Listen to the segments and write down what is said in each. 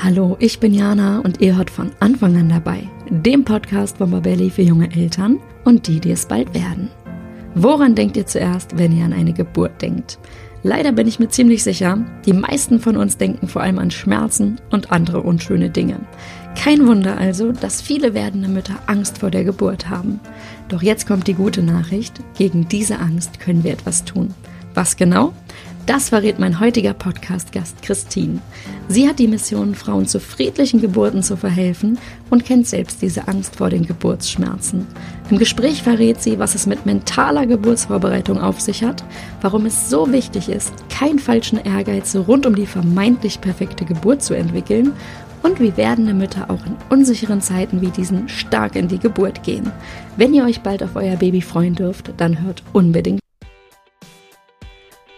Hallo, ich bin Jana und ihr hört von Anfang an dabei, dem Podcast von Babelli für junge Eltern und die, die es bald werden. Woran denkt ihr zuerst, wenn ihr an eine Geburt denkt? Leider bin ich mir ziemlich sicher, die meisten von uns denken vor allem an Schmerzen und andere unschöne Dinge. Kein Wunder also, dass viele werdende Mütter Angst vor der Geburt haben. Doch jetzt kommt die gute Nachricht, gegen diese Angst können wir etwas tun. Was genau? Das verrät mein heutiger Podcast-Gast Christine. Sie hat die Mission, Frauen zu friedlichen Geburten zu verhelfen und kennt selbst diese Angst vor den Geburtsschmerzen. Im Gespräch verrät sie, was es mit mentaler Geburtsvorbereitung auf sich hat, warum es so wichtig ist, keinen falschen Ehrgeiz rund um die vermeintlich perfekte Geburt zu entwickeln und wie werdende Mütter auch in unsicheren Zeiten wie diesen stark in die Geburt gehen. Wenn ihr euch bald auf euer Baby freuen dürft, dann hört unbedingt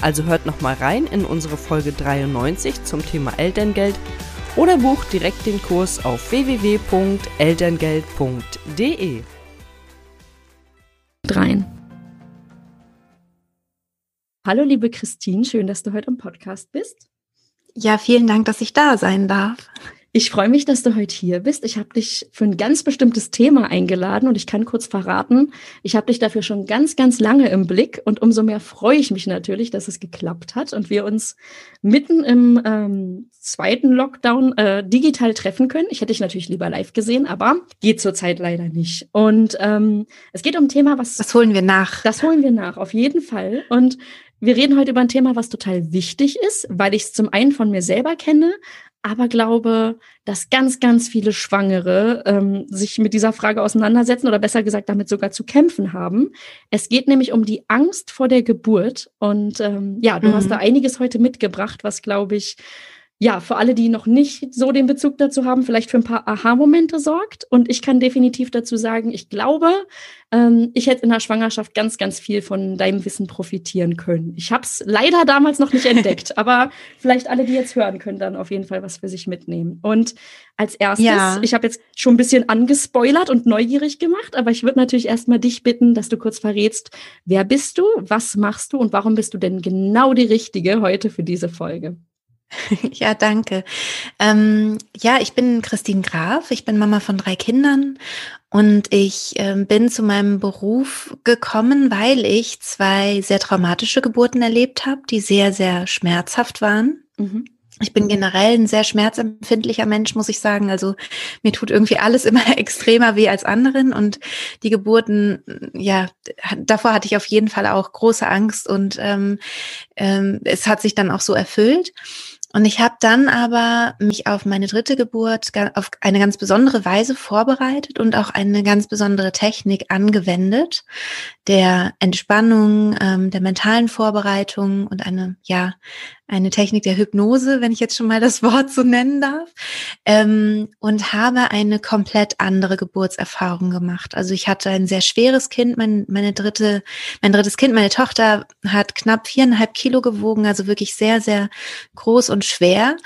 Also hört nochmal rein in unsere Folge 93 zum Thema Elterngeld oder bucht direkt den Kurs auf www.elterngeld.de. Rein. Hallo liebe Christine, schön, dass du heute im Podcast bist. Ja, vielen Dank, dass ich da sein darf. Ich freue mich, dass du heute hier bist. Ich habe dich für ein ganz bestimmtes Thema eingeladen und ich kann kurz verraten, ich habe dich dafür schon ganz, ganz lange im Blick und umso mehr freue ich mich natürlich, dass es geklappt hat und wir uns mitten im ähm, zweiten Lockdown äh, digital treffen können. Ich hätte dich natürlich lieber live gesehen, aber geht zurzeit leider nicht. Und ähm, es geht um ein Thema, was... Das holen wir nach. Das holen wir nach, auf jeden Fall. Und wir reden heute über ein Thema, was total wichtig ist, weil ich es zum einen von mir selber kenne, aber glaube, dass ganz, ganz viele Schwangere ähm, sich mit dieser Frage auseinandersetzen oder besser gesagt damit sogar zu kämpfen haben. Es geht nämlich um die Angst vor der Geburt. Und ähm, ja, du mhm. hast da einiges heute mitgebracht, was, glaube ich, ja, für alle, die noch nicht so den Bezug dazu haben, vielleicht für ein paar Aha-Momente sorgt. Und ich kann definitiv dazu sagen, ich glaube, ähm, ich hätte in der Schwangerschaft ganz, ganz viel von deinem Wissen profitieren können. Ich habe es leider damals noch nicht entdeckt, aber vielleicht alle, die jetzt hören, können dann auf jeden Fall was für sich mitnehmen. Und als erstes, ja. ich habe jetzt schon ein bisschen angespoilert und neugierig gemacht, aber ich würde natürlich erstmal dich bitten, dass du kurz verrätst, wer bist du, was machst du und warum bist du denn genau die Richtige heute für diese Folge? Ja, danke. Ähm, ja, ich bin Christine Graf. Ich bin Mama von drei Kindern und ich ähm, bin zu meinem Beruf gekommen, weil ich zwei sehr traumatische Geburten erlebt habe, die sehr, sehr schmerzhaft waren. Mhm. Ich bin generell ein sehr schmerzempfindlicher Mensch, muss ich sagen. Also mir tut irgendwie alles immer extremer weh als anderen. Und die Geburten, ja, davor hatte ich auf jeden Fall auch große Angst und ähm, ähm, es hat sich dann auch so erfüllt. Und ich habe dann aber mich auf meine dritte Geburt auf eine ganz besondere Weise vorbereitet und auch eine ganz besondere Technik angewendet, der Entspannung, ähm, der mentalen Vorbereitung und eine, ja, eine Technik der Hypnose, wenn ich jetzt schon mal das Wort so nennen darf, ähm, und habe eine komplett andere Geburtserfahrung gemacht. Also ich hatte ein sehr schweres Kind, mein, meine dritte, mein drittes Kind, meine Tochter hat knapp viereinhalb Kilo gewogen, also wirklich sehr, sehr groß und schwer.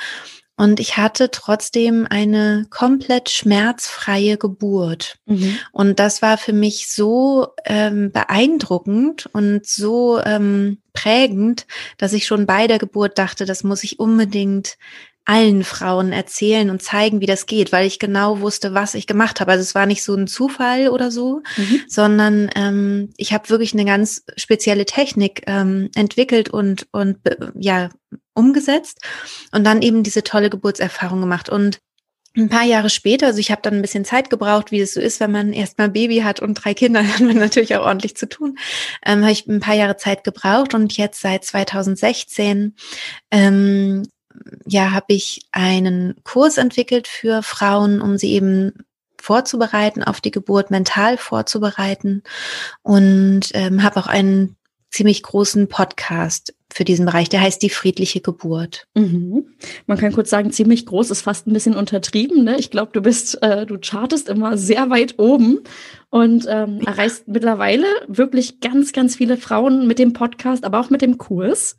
Und ich hatte trotzdem eine komplett schmerzfreie Geburt. Mhm. Und das war für mich so ähm, beeindruckend und so ähm, prägend, dass ich schon bei der Geburt dachte, das muss ich unbedingt allen Frauen erzählen und zeigen, wie das geht, weil ich genau wusste, was ich gemacht habe. Also es war nicht so ein Zufall oder so, mhm. sondern ähm, ich habe wirklich eine ganz spezielle Technik ähm, entwickelt und und ja umgesetzt und dann eben diese tolle Geburtserfahrung gemacht und ein paar Jahre später, also ich habe dann ein bisschen Zeit gebraucht, wie es so ist, wenn man erstmal Baby hat und drei Kinder, dann hat man natürlich auch ordentlich zu tun. Ähm, habe ich ein paar Jahre Zeit gebraucht und jetzt seit 2016 ähm, ja, habe ich einen Kurs entwickelt für Frauen, um sie eben vorzubereiten, auf die Geburt mental vorzubereiten und ähm, habe auch einen ziemlich großen Podcast für diesen Bereich, der heißt die friedliche Geburt. Mhm. Man kann kurz sagen, ziemlich groß ist fast ein bisschen untertrieben. Ne? Ich glaube, du bist, äh, du chartest immer sehr weit oben und ähm, erreichst mittlerweile wirklich ganz, ganz viele Frauen mit dem Podcast, aber auch mit dem Kurs.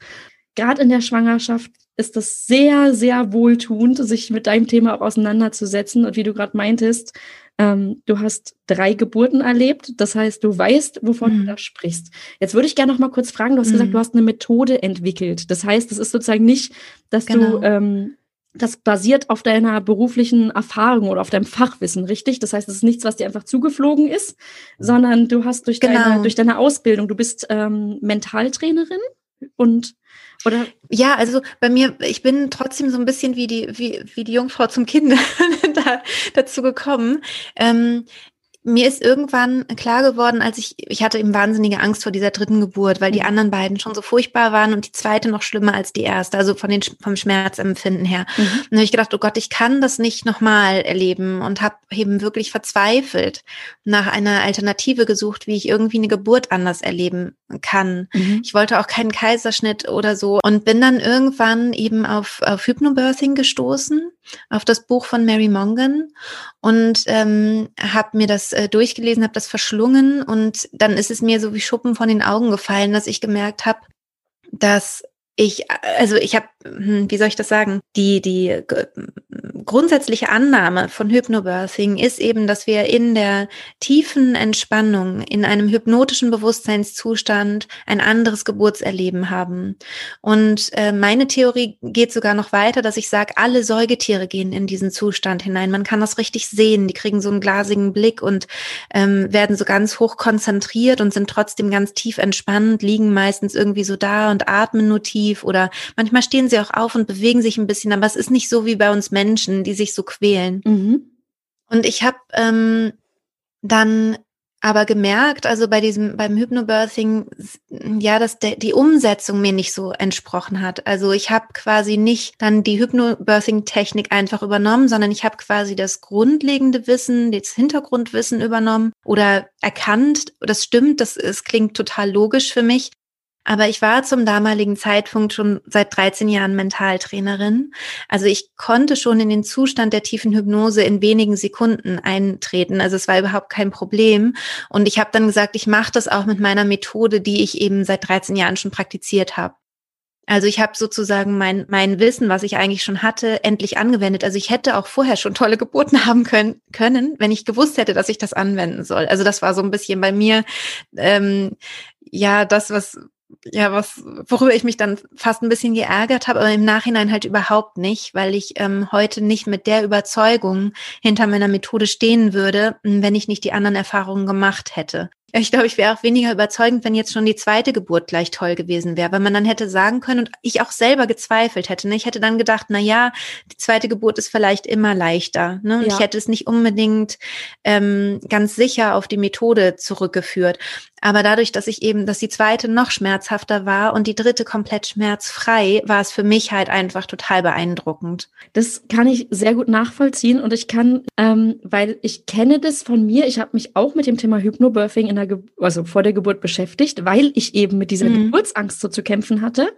Gerade in der Schwangerschaft ist das sehr, sehr wohltuend, sich mit deinem Thema auch auseinanderzusetzen. Und wie du gerade meintest, ähm, du hast drei Geburten erlebt. Das heißt, du weißt, wovon mhm. du da sprichst. Jetzt würde ich gerne noch mal kurz fragen, du hast mhm. gesagt, du hast eine Methode entwickelt. Das heißt, es ist sozusagen nicht, dass genau. du ähm, das basiert auf deiner beruflichen Erfahrung oder auf deinem Fachwissen, richtig? Das heißt, es ist nichts, was dir einfach zugeflogen ist, sondern du hast durch, genau. deine, durch deine Ausbildung, du bist ähm, Mentaltrainerin und oder? Ja, also bei mir, ich bin trotzdem so ein bisschen wie die, wie, wie die Jungfrau zum Kind da, dazu gekommen. Ähm, mir ist irgendwann klar geworden, als ich, ich hatte eben wahnsinnige Angst vor dieser dritten Geburt, weil die mhm. anderen beiden schon so furchtbar waren und die zweite noch schlimmer als die erste, also von den, vom Schmerzempfinden her. Mhm. Und dann habe ich gedacht, oh Gott, ich kann das nicht nochmal erleben und habe eben wirklich verzweifelt nach einer Alternative gesucht, wie ich irgendwie eine Geburt anders erleben kann. Mhm. Ich wollte auch keinen Kaiserschnitt oder so und bin dann irgendwann eben auf, auf Hypnobirthing gestoßen, auf das Buch von Mary Mongan und ähm, habe mir das äh, durchgelesen, habe das verschlungen und dann ist es mir so wie Schuppen von den Augen gefallen, dass ich gemerkt habe, dass ich, also ich habe, hm, wie soll ich das sagen, die, die grundsätzliche Annahme von Hypnobirthing ist eben, dass wir in der tiefen Entspannung, in einem hypnotischen Bewusstseinszustand ein anderes Geburtserleben haben. Und äh, meine Theorie geht sogar noch weiter, dass ich sage, alle Säugetiere gehen in diesen Zustand hinein. Man kann das richtig sehen. Die kriegen so einen glasigen Blick und ähm, werden so ganz hoch konzentriert und sind trotzdem ganz tief entspannt, liegen meistens irgendwie so da und atmen nur tief tief oder manchmal stehen sie auch auf und bewegen sich ein bisschen, aber es ist nicht so wie bei uns Menschen, die sich so quälen. Mhm. Und ich habe ähm, dann aber gemerkt, also bei diesem, beim Hypnobirthing, ja, dass de, die Umsetzung mir nicht so entsprochen hat. Also ich habe quasi nicht dann die Hypnobirthing-Technik einfach übernommen, sondern ich habe quasi das grundlegende Wissen, das Hintergrundwissen übernommen oder erkannt, das stimmt, das, es klingt total logisch für mich, aber ich war zum damaligen Zeitpunkt schon seit 13 Jahren Mentaltrainerin. Also ich konnte schon in den Zustand der tiefen Hypnose in wenigen Sekunden eintreten. Also es war überhaupt kein Problem. Und ich habe dann gesagt, ich mache das auch mit meiner Methode, die ich eben seit 13 Jahren schon praktiziert habe. Also ich habe sozusagen mein, mein Wissen, was ich eigentlich schon hatte, endlich angewendet. Also ich hätte auch vorher schon tolle Geburten haben können, können wenn ich gewusst hätte, dass ich das anwenden soll. Also das war so ein bisschen bei mir ähm, ja das, was ja, was, worüber ich mich dann fast ein bisschen geärgert habe, aber im Nachhinein halt überhaupt nicht, weil ich ähm, heute nicht mit der Überzeugung hinter meiner Methode stehen würde, wenn ich nicht die anderen Erfahrungen gemacht hätte. Ich glaube, ich wäre auch weniger überzeugend, wenn jetzt schon die zweite Geburt gleich toll gewesen wäre, weil man dann hätte sagen können und ich auch selber gezweifelt hätte. Ne? Ich hätte dann gedacht, na ja, die zweite Geburt ist vielleicht immer leichter. Ne? Ja. Ich hätte es nicht unbedingt ähm, ganz sicher auf die Methode zurückgeführt. Aber dadurch, dass ich eben, dass die zweite noch schmerzhafter war und die dritte komplett schmerzfrei, war es für mich halt einfach total beeindruckend. Das kann ich sehr gut nachvollziehen und ich kann, ähm, weil ich kenne das von mir, ich habe mich auch mit dem Thema Hypnobirthing in der Ge also vor der Geburt beschäftigt, weil ich eben mit dieser mhm. Geburtsangst so zu kämpfen hatte.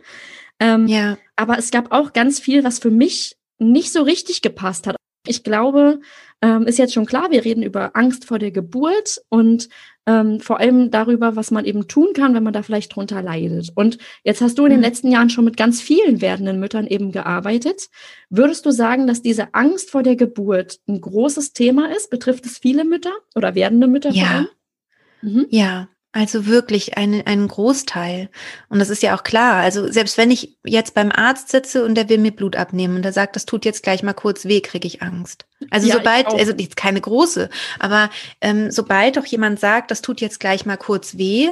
Ähm, ja. Aber es gab auch ganz viel, was für mich nicht so richtig gepasst hat. Ich glaube, ähm, ist jetzt schon klar, wir reden über Angst vor der Geburt und ähm, vor allem darüber, was man eben tun kann, wenn man da vielleicht drunter leidet. Und jetzt hast du in den mhm. letzten Jahren schon mit ganz vielen werdenden Müttern eben gearbeitet. Würdest du sagen, dass diese Angst vor der Geburt ein großes Thema ist? Betrifft es viele Mütter oder werdende Mütter ja. vor allem? Mhm. Ja, Also wirklich einen, einen Großteil. Und das ist ja auch klar. Also selbst wenn ich jetzt beim Arzt sitze und der will mir Blut abnehmen und der sagt, das tut jetzt gleich mal kurz weh, kriege ich Angst. Also ja, sobald, also jetzt keine große, aber ähm, sobald doch jemand sagt, das tut jetzt gleich mal kurz weh,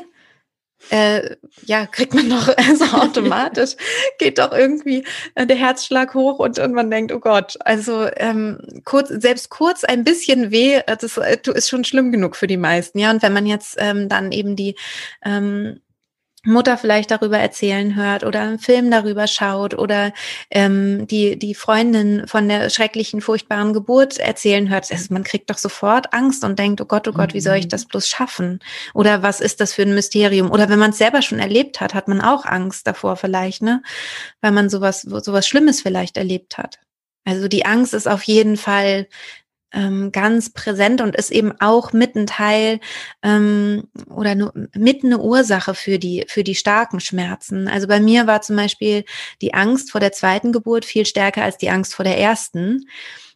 äh, ja, kriegt man doch also automatisch, geht doch irgendwie äh, der Herzschlag hoch und, und man denkt, oh Gott, also ähm, kurz, selbst kurz ein bisschen weh, äh, das äh, ist schon schlimm genug für die meisten, ja. Und wenn man jetzt ähm, dann eben die ähm, Mutter vielleicht darüber erzählen hört oder einen Film darüber schaut oder ähm, die, die Freundin von der schrecklichen, furchtbaren Geburt erzählen hört, also man kriegt doch sofort Angst und denkt, oh Gott, oh Gott, wie soll ich mhm. das bloß schaffen? Oder was ist das für ein Mysterium? Oder wenn man es selber schon erlebt hat, hat man auch Angst davor vielleicht, ne? Weil man sowas, sowas Schlimmes vielleicht erlebt hat. Also die Angst ist auf jeden Fall ähm, ganz präsent und ist eben auch mit ein Teil ähm, oder nur mit eine Ursache für die, für die starken Schmerzen. Also bei mir war zum Beispiel die Angst vor der zweiten Geburt viel stärker als die Angst vor der ersten.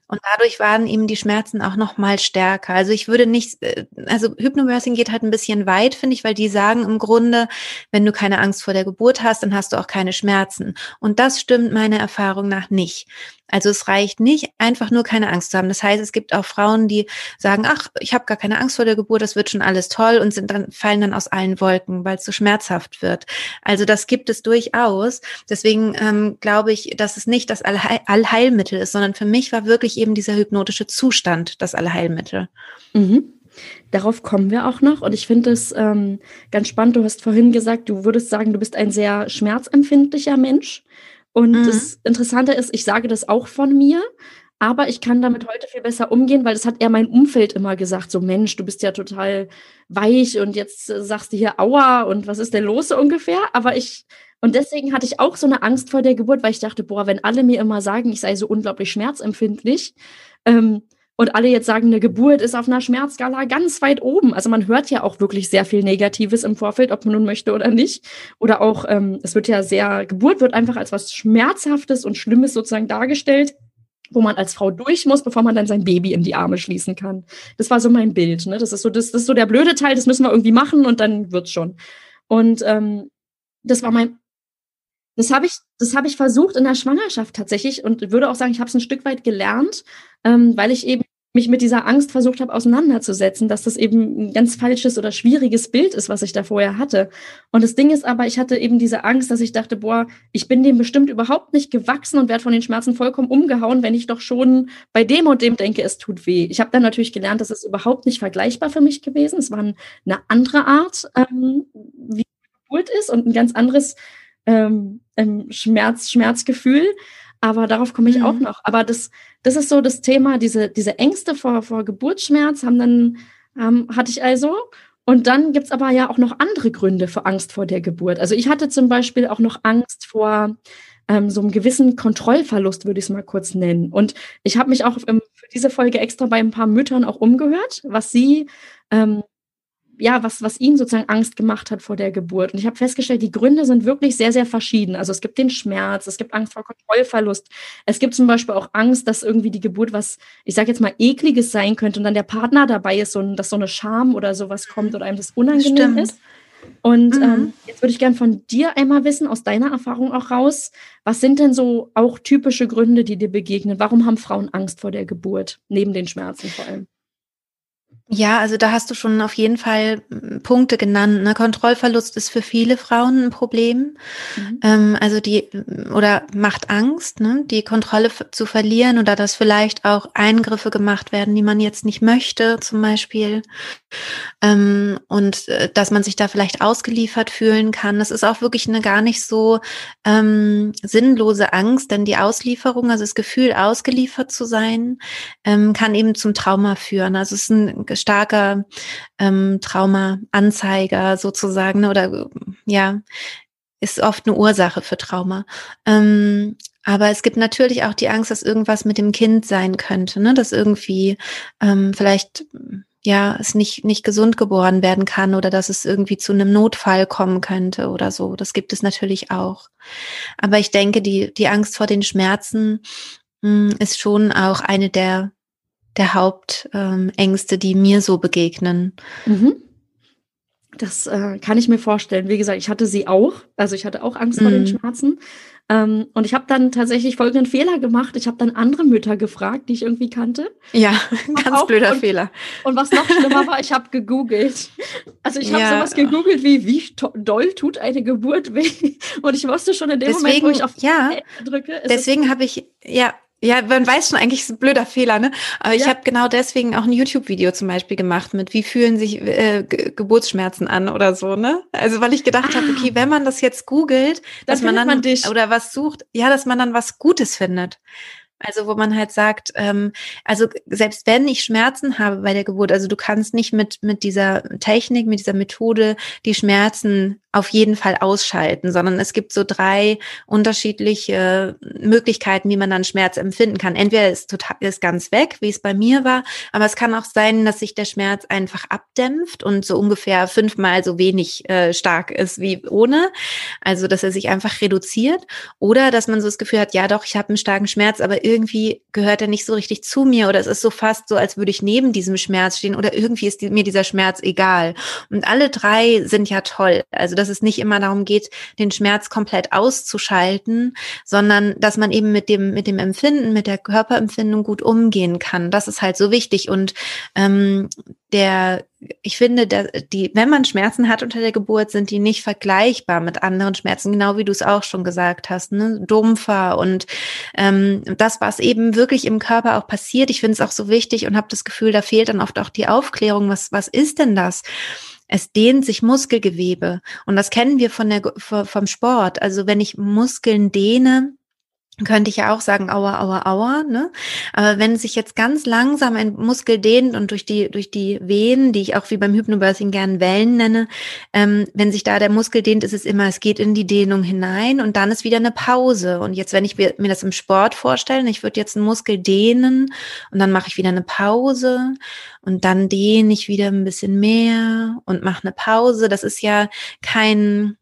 Und dadurch waren eben die Schmerzen auch noch mal stärker. Also ich würde nicht, äh, also Hypnobirthing geht halt ein bisschen weit, finde ich, weil die sagen im Grunde, wenn du keine Angst vor der Geburt hast, dann hast du auch keine Schmerzen. Und das stimmt meiner Erfahrung nach nicht. Also es reicht nicht, einfach nur keine Angst zu haben. Das heißt, es gibt auch Frauen, die sagen, ach, ich habe gar keine Angst vor der Geburt, das wird schon alles toll und sind dann fallen dann aus allen Wolken, weil es so schmerzhaft wird. Also das gibt es durchaus. Deswegen ähm, glaube ich, dass es nicht das Allheil Allheilmittel ist, sondern für mich war wirklich eben dieser hypnotische Zustand das Allheilmittel. Mhm. Darauf kommen wir auch noch. Und ich finde es ähm, ganz spannend. Du hast vorhin gesagt, du würdest sagen, du bist ein sehr schmerzempfindlicher Mensch. Und mhm. das Interessante ist, ich sage das auch von mir, aber ich kann damit heute viel besser umgehen, weil das hat eher mein Umfeld immer gesagt. So, Mensch, du bist ja total weich und jetzt äh, sagst du hier Aua und was ist denn los so ungefähr? Aber ich, und deswegen hatte ich auch so eine Angst vor der Geburt, weil ich dachte, boah, wenn alle mir immer sagen, ich sei so unglaublich schmerzempfindlich, ähm, und alle jetzt sagen, eine Geburt ist auf einer Schmerzskala ganz weit oben. Also man hört ja auch wirklich sehr viel Negatives im Vorfeld, ob man nun möchte oder nicht. Oder auch, ähm, es wird ja sehr, Geburt wird einfach als was Schmerzhaftes und Schlimmes sozusagen dargestellt, wo man als Frau durch muss, bevor man dann sein Baby in die Arme schließen kann. Das war so mein Bild. Ne? Das ist so, das, das ist so der blöde Teil, das müssen wir irgendwie machen und dann wird's schon. Und ähm, das war mein das habe ich, das habe ich versucht in der Schwangerschaft tatsächlich und würde auch sagen, ich habe es ein Stück weit gelernt, ähm, weil ich eben mich mit dieser Angst versucht habe auseinanderzusetzen, dass das eben ein ganz falsches oder schwieriges Bild ist, was ich da vorher hatte. Und das Ding ist aber, ich hatte eben diese Angst, dass ich dachte, boah, ich bin dem bestimmt überhaupt nicht gewachsen und werde von den Schmerzen vollkommen umgehauen, wenn ich doch schon bei dem und dem denke, es tut weh. Ich habe dann natürlich gelernt, das ist überhaupt nicht vergleichbar für mich gewesen. Es war eine andere Art, ähm, wie Geburt ist und ein ganz anderes ähm, Schmerz, Schmerzgefühl. Aber darauf komme ich mhm. auch noch. Aber das, das ist so das Thema, diese, diese Ängste vor, vor Geburtsschmerz haben dann, ähm, hatte ich also. Und dann gibt's aber ja auch noch andere Gründe für Angst vor der Geburt. Also ich hatte zum Beispiel auch noch Angst vor ähm, so einem gewissen Kontrollverlust, würde ich es mal kurz nennen. Und ich habe mich auch für diese Folge extra bei ein paar Müttern auch umgehört, was sie ähm, ja, was, was ihnen sozusagen Angst gemacht hat vor der Geburt. Und ich habe festgestellt, die Gründe sind wirklich sehr, sehr verschieden. Also es gibt den Schmerz, es gibt Angst vor Kontrollverlust. Es gibt zum Beispiel auch Angst, dass irgendwie die Geburt was, ich sage jetzt mal, ekliges sein könnte und dann der Partner dabei ist, so dass so eine Scham oder sowas kommt oder einem das unangenehm Stimmt. ist. Und mhm. ähm, jetzt würde ich gerne von dir einmal wissen, aus deiner Erfahrung auch raus, was sind denn so auch typische Gründe, die dir begegnen? Warum haben Frauen Angst vor der Geburt, neben den Schmerzen vor allem? Ja, also da hast du schon auf jeden Fall hm, Punkte genannt. Ne? Kontrollverlust ist für viele Frauen ein Problem. Mhm. Ähm, also die oder macht Angst, ne? die Kontrolle zu verlieren oder dass vielleicht auch Eingriffe gemacht werden, die man jetzt nicht möchte, zum Beispiel. Ähm, und äh, dass man sich da vielleicht ausgeliefert fühlen kann. Das ist auch wirklich eine gar nicht so ähm, sinnlose Angst, denn die Auslieferung, also das Gefühl, ausgeliefert zu sein, ähm, kann eben zum Trauma führen. Also es ist ein starker ähm, Trauma-Anzeiger sozusagen ne, oder ja, ist oft eine Ursache für Trauma. Ähm, aber es gibt natürlich auch die Angst, dass irgendwas mit dem Kind sein könnte, ne? dass irgendwie ähm, vielleicht ja es nicht nicht gesund geboren werden kann oder dass es irgendwie zu einem Notfall kommen könnte oder so. Das gibt es natürlich auch. Aber ich denke, die die Angst vor den Schmerzen mh, hm, ist schon auch eine der der Hauptängste, ähm, die mir so begegnen. Mhm. Das äh, kann ich mir vorstellen. Wie gesagt, ich hatte sie auch. Also ich hatte auch Angst mhm. vor den mhm. Schmerzen. Ähm, und ich habe dann tatsächlich folgenden Fehler gemacht. Ich habe dann andere Mütter gefragt, die ich irgendwie kannte. Ja, ganz auch, blöder und, Fehler. Und was noch schlimmer war, ich habe gegoogelt. Also ich habe ja. sowas gegoogelt wie, wie doll tut eine Geburt weh? Und ich wusste schon in dem deswegen, Moment, wo ich auf ja, drücke. Deswegen habe ich, ja, ja, man weiß schon, eigentlich ist ein blöder Fehler, ne? Aber ich habe genau deswegen auch ein YouTube-Video zum Beispiel gemacht mit, wie fühlen sich äh, Geburtsschmerzen an oder so, ne? Also weil ich gedacht ah. habe, okay, wenn man das jetzt googelt, dass man dann man oder was sucht, ja, dass man dann was Gutes findet. Also wo man halt sagt, ähm, also selbst wenn ich Schmerzen habe bei der Geburt, also du kannst nicht mit mit dieser Technik, mit dieser Methode die Schmerzen auf jeden Fall ausschalten, sondern es gibt so drei unterschiedliche Möglichkeiten, wie man dann Schmerz empfinden kann. Entweder ist total ist ganz weg, wie es bei mir war, aber es kann auch sein, dass sich der Schmerz einfach abdämpft und so ungefähr fünfmal so wenig äh, stark ist wie ohne, also dass er sich einfach reduziert oder dass man so das Gefühl hat, ja doch, ich habe einen starken Schmerz, aber irgendwie gehört er nicht so richtig zu mir oder es ist so fast so, als würde ich neben diesem Schmerz stehen oder irgendwie ist die, mir dieser Schmerz egal. Und alle drei sind ja toll. Also dass es nicht immer darum geht, den Schmerz komplett auszuschalten, sondern dass man eben mit dem, mit dem Empfinden, mit der Körperempfindung gut umgehen kann. Das ist halt so wichtig. Und ähm, der, ich finde, die, wenn man Schmerzen hat unter der Geburt, sind die nicht vergleichbar mit anderen Schmerzen, genau wie du es auch schon gesagt hast, ne? dumpfer und ähm, das, was eben wirklich im Körper auch passiert. Ich finde es auch so wichtig und habe das Gefühl, da fehlt dann oft auch die Aufklärung. Was, was ist denn das? Es dehnt sich Muskelgewebe. Und das kennen wir von der, vom Sport. Also wenn ich Muskeln dehne, könnte ich ja auch sagen, aua, aua, aua, ne? Aber wenn sich jetzt ganz langsam ein Muskel dehnt und durch die, durch die Venen, die ich auch wie beim Hypnobirthing gern Wellen nenne, ähm, wenn sich da der Muskel dehnt, ist es immer, es geht in die Dehnung hinein und dann ist wieder eine Pause. Und jetzt, wenn ich mir, mir das im Sport vorstelle, ich würde jetzt einen Muskel dehnen und dann mache ich wieder eine Pause und dann dehne ich wieder ein bisschen mehr und mache eine Pause. Das ist ja kein,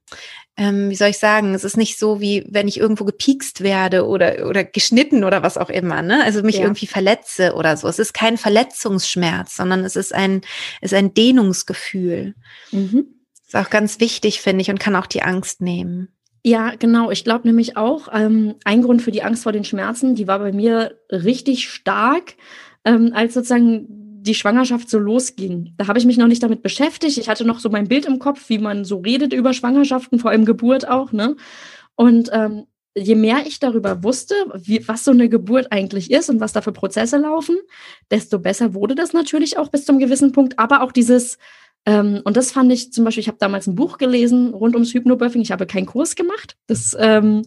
ähm, wie soll ich sagen, es ist nicht so, wie wenn ich irgendwo gepiekst werde oder, oder geschnitten oder was auch immer, ne? Also mich ja. irgendwie verletze oder so. Es ist kein Verletzungsschmerz, sondern es ist ein, ist ein Dehnungsgefühl. Mhm. Ist auch ganz wichtig, finde ich, und kann auch die Angst nehmen. Ja, genau. Ich glaube nämlich auch, ähm, ein Grund für die Angst vor den Schmerzen, die war bei mir richtig stark, ähm, als sozusagen die Schwangerschaft so losging. Da habe ich mich noch nicht damit beschäftigt. Ich hatte noch so mein Bild im Kopf, wie man so redet über Schwangerschaften, vor allem Geburt auch. Ne? Und ähm, je mehr ich darüber wusste, wie, was so eine Geburt eigentlich ist und was da für Prozesse laufen, desto besser wurde das natürlich auch bis zum gewissen Punkt. Aber auch dieses, ähm, und das fand ich zum Beispiel, ich habe damals ein Buch gelesen rund ums Hypnobirthing. Ich habe keinen Kurs gemacht. Das ähm,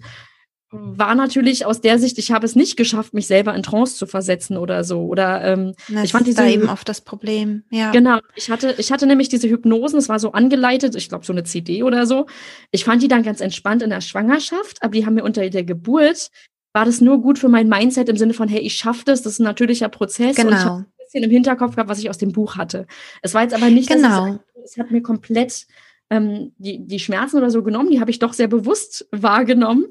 war natürlich aus der Sicht, ich habe es nicht geschafft, mich selber in Trance zu versetzen oder so. Oder ähm, das ich fand diese da eben oft das Problem. Ja. Genau. Ich hatte, ich hatte nämlich diese Hypnosen, es war so angeleitet, ich glaube so eine CD oder so. Ich fand die dann ganz entspannt in der Schwangerschaft, aber die haben mir unter der Geburt war das nur gut für mein Mindset im Sinne von, hey, ich schaffe das, das ist ein natürlicher Prozess. Genau. Und ich habe ein bisschen im Hinterkopf gehabt, was ich aus dem Buch hatte. Es war jetzt aber nicht, genau. es, es hat mir komplett ähm, die, die Schmerzen oder so genommen, die habe ich doch sehr bewusst wahrgenommen.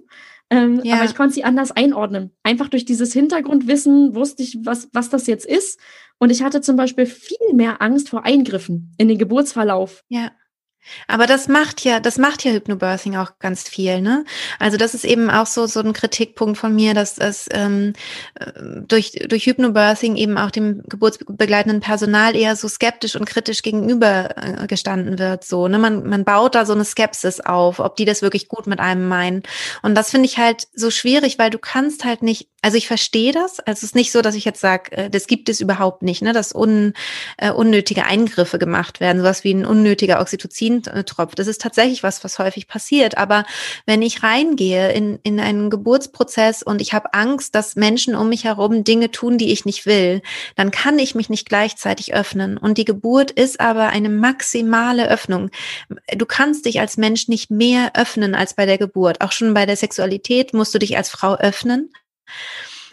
Ähm, ja. Aber ich konnte sie anders einordnen. Einfach durch dieses Hintergrundwissen wusste ich, was, was das jetzt ist. Und ich hatte zum Beispiel viel mehr Angst vor Eingriffen in den Geburtsverlauf. Ja. Aber das macht ja, das macht ja Hypnobirthing auch ganz viel, ne? Also das ist eben auch so so ein Kritikpunkt von mir, dass es ähm, äh, durch durch Hypnobirthing eben auch dem geburtsbegleitenden Personal eher so skeptisch und kritisch gegenüber äh, gestanden wird. So, ne? Man man baut da so eine Skepsis auf, ob die das wirklich gut mit einem meinen. Und das finde ich halt so schwierig, weil du kannst halt nicht also ich verstehe das. Also es ist nicht so, dass ich jetzt sage, äh, das gibt es überhaupt nicht, ne? dass un, äh, unnötige Eingriffe gemacht werden, sowas wie ein unnötiger Oxytocin-Tropf. Das ist tatsächlich was, was häufig passiert. Aber wenn ich reingehe in, in einen Geburtsprozess und ich habe Angst, dass Menschen um mich herum Dinge tun, die ich nicht will, dann kann ich mich nicht gleichzeitig öffnen. Und die Geburt ist aber eine maximale Öffnung. Du kannst dich als Mensch nicht mehr öffnen als bei der Geburt. Auch schon bei der Sexualität musst du dich als Frau öffnen.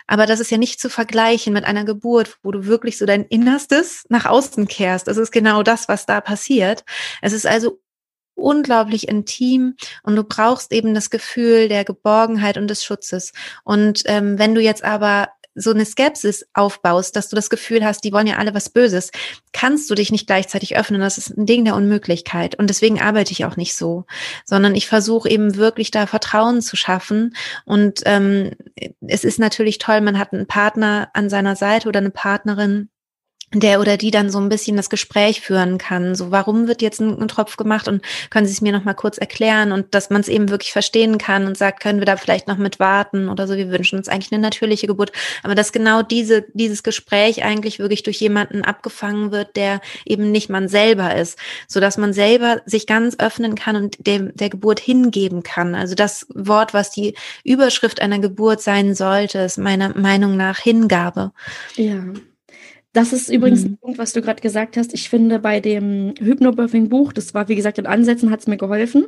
Aber das ist ja nicht zu vergleichen mit einer Geburt, wo du wirklich so dein Innerstes nach außen kehrst. Das ist genau das, was da passiert. Es ist also unglaublich intim und du brauchst eben das Gefühl der Geborgenheit und des Schutzes. Und ähm, wenn du jetzt aber so eine Skepsis aufbaust, dass du das Gefühl hast, die wollen ja alle was Böses, kannst du dich nicht gleichzeitig öffnen. Das ist ein Ding der Unmöglichkeit. Und deswegen arbeite ich auch nicht so, sondern ich versuche eben wirklich da Vertrauen zu schaffen. Und ähm, es ist natürlich toll, man hat einen Partner an seiner Seite oder eine Partnerin, der oder die dann so ein bisschen das Gespräch führen kann. So, warum wird jetzt ein, ein Tropf gemacht und können Sie es mir noch mal kurz erklären und dass man es eben wirklich verstehen kann und sagt, können wir da vielleicht noch mit warten oder so. Wir wünschen uns eigentlich eine natürliche Geburt, aber dass genau diese dieses Gespräch eigentlich wirklich durch jemanden abgefangen wird, der eben nicht man selber ist, so dass man selber sich ganz öffnen kann und dem der Geburt hingeben kann. Also das Wort, was die Überschrift einer Geburt sein sollte, ist meiner Meinung nach Hingabe. Ja. Das ist übrigens mhm. ein Punkt, was du gerade gesagt hast. Ich finde bei dem Hypnobirthing-Buch, das war, wie gesagt, in Ansätzen hat es mir geholfen.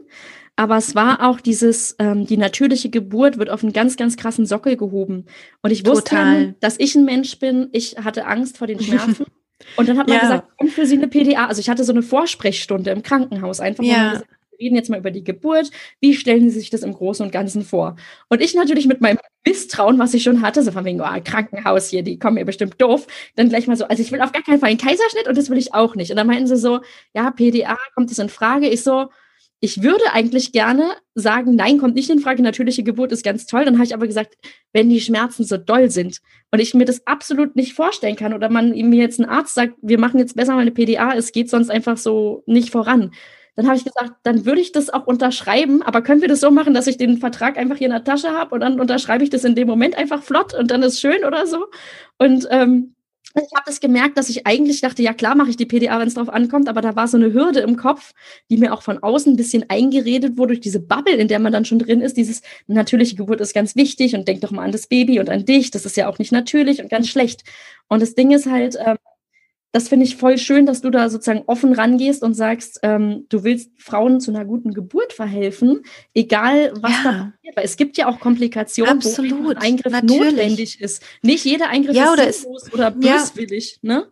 Aber es war auch dieses, ähm, die natürliche Geburt wird auf einen ganz, ganz krassen Sockel gehoben. Und ich wusste, dann, dass ich ein Mensch bin. Ich hatte Angst vor den Schmerzen. Und dann hat man ja. gesagt, kommt für sie eine PDA. Also ich hatte so eine Vorsprechstunde im Krankenhaus, einfach ja. gesagt, reden jetzt mal über die Geburt. Wie stellen Sie sich das im Großen und Ganzen vor? Und ich natürlich mit meinem Misstrauen, was ich schon hatte, so von wegen, oh, Krankenhaus hier, die kommen mir bestimmt doof, dann gleich mal so, also ich will auf gar keinen Fall einen Kaiserschnitt und das will ich auch nicht. Und dann meinten sie so, ja, PDA, kommt das in Frage? Ich so, ich würde eigentlich gerne sagen, nein, kommt nicht in Frage, natürliche Geburt ist ganz toll. Dann habe ich aber gesagt, wenn die Schmerzen so doll sind und ich mir das absolut nicht vorstellen kann oder man mir jetzt ein Arzt sagt, wir machen jetzt besser mal eine PDA, es geht sonst einfach so nicht voran dann habe ich gesagt, dann würde ich das auch unterschreiben, aber können wir das so machen, dass ich den Vertrag einfach hier in der Tasche habe und dann unterschreibe ich das in dem Moment einfach flott und dann ist schön oder so. Und ähm, ich habe das gemerkt, dass ich eigentlich dachte, ja klar mache ich die PDA, wenn es drauf ankommt, aber da war so eine Hürde im Kopf, die mir auch von außen ein bisschen eingeredet wurde durch diese Bubble, in der man dann schon drin ist. Dieses natürliche Geburt ist ganz wichtig und denk doch mal an das Baby und an dich. Das ist ja auch nicht natürlich und ganz schlecht. Und das Ding ist halt, ähm, das finde ich voll schön, dass du da sozusagen offen rangehst und sagst, ähm, du willst Frauen zu einer guten Geburt verhelfen, egal was ja. da passiert. Weil es gibt ja auch Komplikationen, Absolut. wo ein Eingriff Natürlich. notwendig ist. Nicht jeder Eingriff ja, ist oder oder böswillig. Ja. Ne?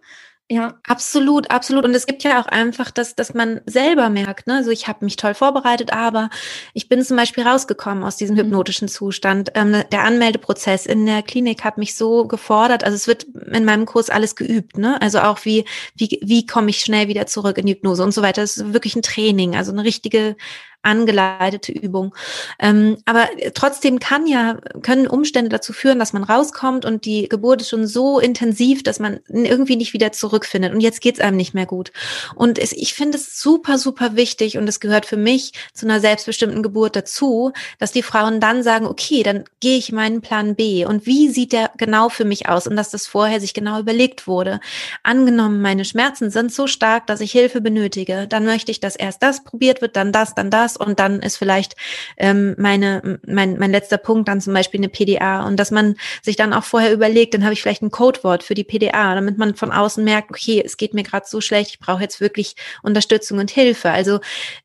Ja. Absolut, absolut. Und es gibt ja auch einfach, dass, dass man selber merkt, ne, also ich habe mich toll vorbereitet, aber ich bin zum Beispiel rausgekommen aus diesem mhm. hypnotischen Zustand. Ähm, der Anmeldeprozess in der Klinik hat mich so gefordert. Also es wird in meinem Kurs alles geübt, ne? Also auch wie, wie, wie komme ich schnell wieder zurück in die Hypnose und so weiter. Das ist wirklich ein Training, also eine richtige angeleitete Übung. Ähm, aber trotzdem kann ja, können Umstände dazu führen, dass man rauskommt und die Geburt ist schon so intensiv, dass man irgendwie nicht wieder zurückfindet und jetzt geht's einem nicht mehr gut. Und es, ich finde es super, super wichtig und es gehört für mich zu einer selbstbestimmten Geburt dazu, dass die Frauen dann sagen, okay, dann gehe ich meinen Plan B und wie sieht der genau für mich aus und dass das vorher sich genau überlegt wurde. Angenommen, meine Schmerzen sind so stark, dass ich Hilfe benötige, dann möchte ich, dass erst das probiert wird, dann das, dann das das und dann ist vielleicht ähm, meine, mein, mein letzter Punkt dann zum Beispiel eine PDA und dass man sich dann auch vorher überlegt, dann habe ich vielleicht ein Codewort für die PDA, damit man von außen merkt, okay, es geht mir gerade so schlecht, ich brauche jetzt wirklich Unterstützung und Hilfe. Also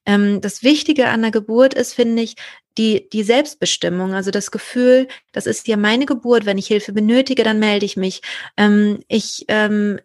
ähm, das Wichtige an der Geburt ist, finde ich, die, die Selbstbestimmung, also das Gefühl, das ist ja meine Geburt, wenn ich Hilfe benötige, dann melde ich mich. Ähm, ich, ähm,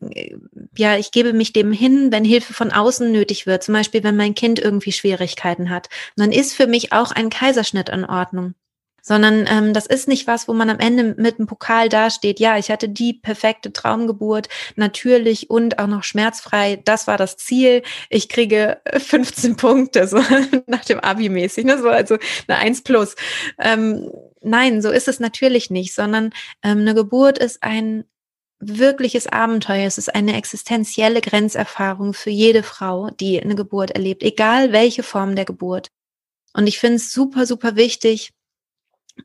ja, ich gebe mich dem hin, wenn Hilfe von außen nötig wird, zum Beispiel, wenn mein Kind irgendwie Schwierigkeiten hat. Und dann ist für mich auch ein Kaiserschnitt in Ordnung sondern ähm, das ist nicht was, wo man am Ende mit dem Pokal dasteht. Ja, ich hatte die perfekte Traumgeburt, natürlich und auch noch schmerzfrei. Das war das Ziel. Ich kriege 15 Punkte, so nach dem Abi mäßig, ne? so also eine 1 plus. Ähm, nein, so ist es natürlich nicht, sondern ähm, eine Geburt ist ein wirkliches Abenteuer. Es ist eine existenzielle Grenzerfahrung für jede Frau, die eine Geburt erlebt, egal welche Form der Geburt. Und ich finde es super, super wichtig,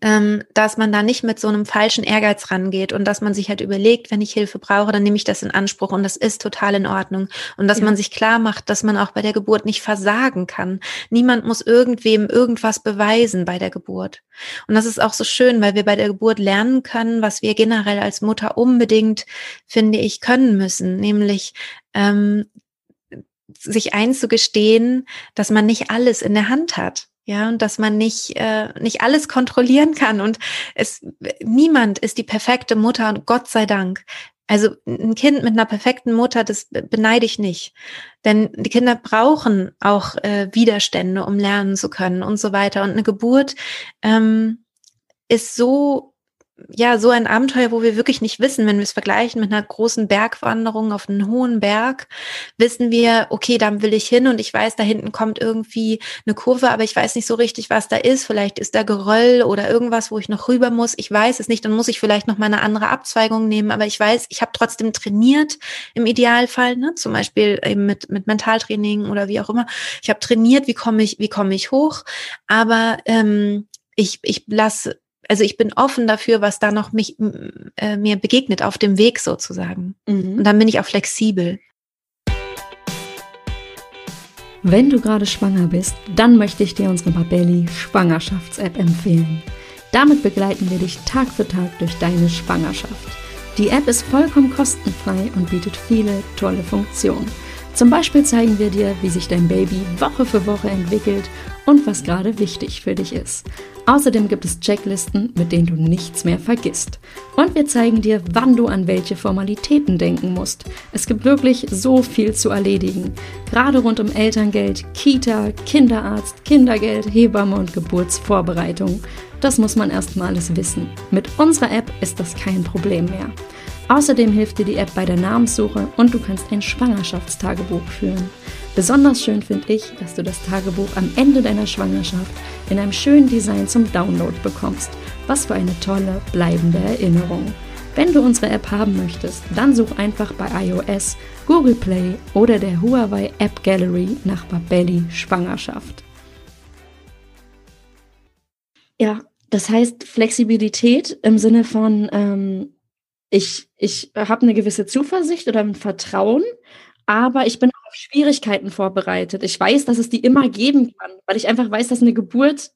ähm, dass man da nicht mit so einem falschen Ehrgeiz rangeht und dass man sich halt überlegt, wenn ich Hilfe brauche, dann nehme ich das in Anspruch und das ist total in Ordnung. Und dass ja. man sich klar macht, dass man auch bei der Geburt nicht versagen kann. Niemand muss irgendwem irgendwas beweisen bei der Geburt. Und das ist auch so schön, weil wir bei der Geburt lernen können, was wir generell als Mutter unbedingt, finde ich, können müssen, nämlich ähm, sich einzugestehen, dass man nicht alles in der Hand hat. Ja, und dass man nicht, äh, nicht alles kontrollieren kann. Und es, niemand ist die perfekte Mutter, Gott sei Dank. Also ein Kind mit einer perfekten Mutter, das beneide ich nicht. Denn die Kinder brauchen auch äh, Widerstände, um lernen zu können und so weiter. Und eine Geburt ähm, ist so ja so ein Abenteuer, wo wir wirklich nicht wissen, wenn wir es vergleichen mit einer großen Bergwanderung auf einen hohen Berg, wissen wir, okay, da will ich hin und ich weiß, da hinten kommt irgendwie eine Kurve, aber ich weiß nicht so richtig, was da ist. Vielleicht ist da Geröll oder irgendwas, wo ich noch rüber muss. Ich weiß es nicht, dann muss ich vielleicht noch mal eine andere Abzweigung nehmen, aber ich weiß, ich habe trotzdem trainiert im Idealfall, ne? zum Beispiel eben mit, mit Mentaltraining oder wie auch immer. Ich habe trainiert, wie komme ich, wie komme ich hoch, aber ähm, ich, ich lasse also ich bin offen dafür, was da noch mich, äh, mir begegnet auf dem Weg sozusagen. Mhm. Und dann bin ich auch flexibel. Wenn du gerade schwanger bist, dann möchte ich dir unsere Babelli Schwangerschafts-App empfehlen. Damit begleiten wir dich Tag für Tag durch deine Schwangerschaft. Die App ist vollkommen kostenfrei und bietet viele tolle Funktionen. Zum Beispiel zeigen wir dir, wie sich dein Baby Woche für Woche entwickelt und was gerade wichtig für dich ist. Außerdem gibt es Checklisten, mit denen du nichts mehr vergisst. Und wir zeigen dir, wann du an welche Formalitäten denken musst. Es gibt wirklich so viel zu erledigen. Gerade rund um Elterngeld, Kita, Kinderarzt, Kindergeld, Hebamme und Geburtsvorbereitung. Das muss man erstmal alles wissen. Mit unserer App ist das kein Problem mehr. Außerdem hilft dir die App bei der Namenssuche und du kannst ein Schwangerschaftstagebuch führen. Besonders schön finde ich, dass du das Tagebuch am Ende deiner Schwangerschaft in einem schönen Design zum Download bekommst. Was für eine tolle, bleibende Erinnerung. Wenn du unsere App haben möchtest, dann such einfach bei iOS, Google Play oder der Huawei App Gallery nach Babelli Schwangerschaft. Ja, das heißt Flexibilität im Sinne von ähm, ich, ich habe eine gewisse Zuversicht oder ein Vertrauen, aber ich bin auf Schwierigkeiten vorbereitet. Ich weiß, dass es die immer geben kann, weil ich einfach weiß, dass eine Geburt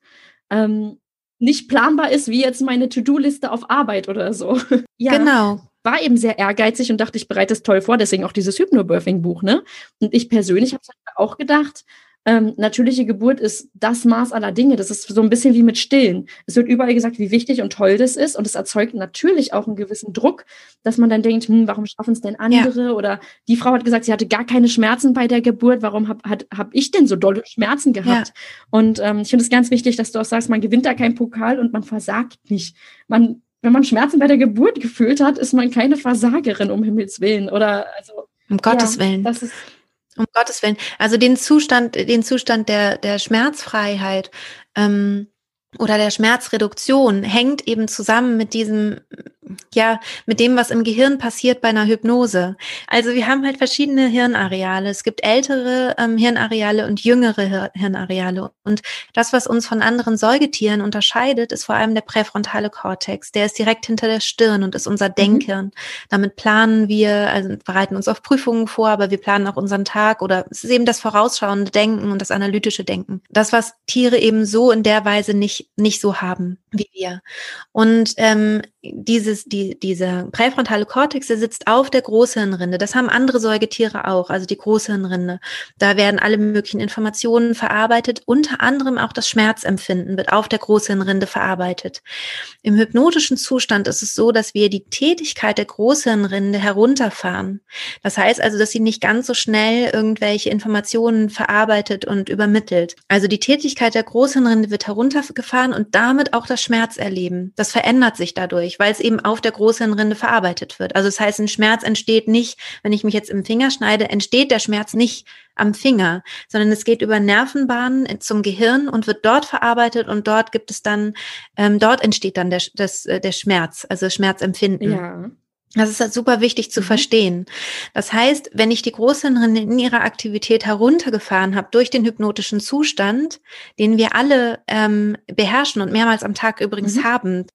ähm, nicht planbar ist, wie jetzt meine To-Do-Liste auf Arbeit oder so. ja, genau. War eben sehr ehrgeizig und dachte, ich bereite es toll vor, deswegen auch dieses Hypnobirthing-Buch, ne? Und ich persönlich habe auch gedacht, ähm, natürliche Geburt ist das Maß aller Dinge. Das ist so ein bisschen wie mit Stillen. Es wird überall gesagt, wie wichtig und toll das ist. Und es erzeugt natürlich auch einen gewissen Druck, dass man dann denkt, hm, warum schaffen es denn andere? Ja. Oder die Frau hat gesagt, sie hatte gar keine Schmerzen bei der Geburt. Warum habe hab ich denn so dolle Schmerzen gehabt? Ja. Und ähm, ich finde es ganz wichtig, dass du auch sagst, man gewinnt da keinen Pokal und man versagt nicht. Man, wenn man Schmerzen bei der Geburt gefühlt hat, ist man keine Versagerin, um Himmels Willen. Oder also. Um Gottes ja, Willen. Das ist um Gottes Willen. Also den Zustand, den Zustand der, der Schmerzfreiheit ähm, oder der Schmerzreduktion hängt eben zusammen mit diesem ja, mit dem, was im Gehirn passiert bei einer Hypnose. Also wir haben halt verschiedene Hirnareale. Es gibt ältere ähm, Hirnareale und jüngere Hir Hirnareale. Und das, was uns von anderen Säugetieren unterscheidet, ist vor allem der präfrontale Kortex. Der ist direkt hinter der Stirn und ist unser. Denkhirn. Mhm. Damit planen wir, also bereiten uns auf Prüfungen vor, aber wir planen auch unseren Tag oder es ist eben das vorausschauende Denken und das analytische Denken. Das, was Tiere eben so in der Weise nicht, nicht so haben wie wir. Und ähm, dieses, die, dieser präfrontale Kortex, der sitzt auf der Großhirnrinde. Das haben andere Säugetiere auch, also die Großhirnrinde. Da werden alle möglichen Informationen verarbeitet. Unter anderem auch das Schmerzempfinden wird auf der Großhirnrinde verarbeitet. Im hypnotischen Zustand ist es so, dass wir die Tätigkeit der Großhirnrinde herunterfahren. Das heißt also, dass sie nicht ganz so schnell irgendwelche Informationen verarbeitet und übermittelt. Also die Tätigkeit der Großhirnrinde wird heruntergefahren und damit auch das Schmerzerleben. Das verändert sich dadurch, weil es eben auf der Großhirnrinde verarbeitet wird. Also das heißt, ein Schmerz entsteht nicht, wenn ich mich jetzt im Finger schneide, entsteht der Schmerz nicht am Finger, sondern es geht über Nervenbahnen zum Gehirn und wird dort verarbeitet und dort gibt es dann, ähm, dort entsteht dann der, das, äh, der Schmerz, also Schmerzempfinden. Ja. Das ist halt super wichtig zu mhm. verstehen. Das heißt, wenn ich die Großhirnrinde in ihrer Aktivität heruntergefahren habe durch den hypnotischen Zustand, den wir alle ähm, beherrschen und mehrmals am Tag übrigens mhm. haben,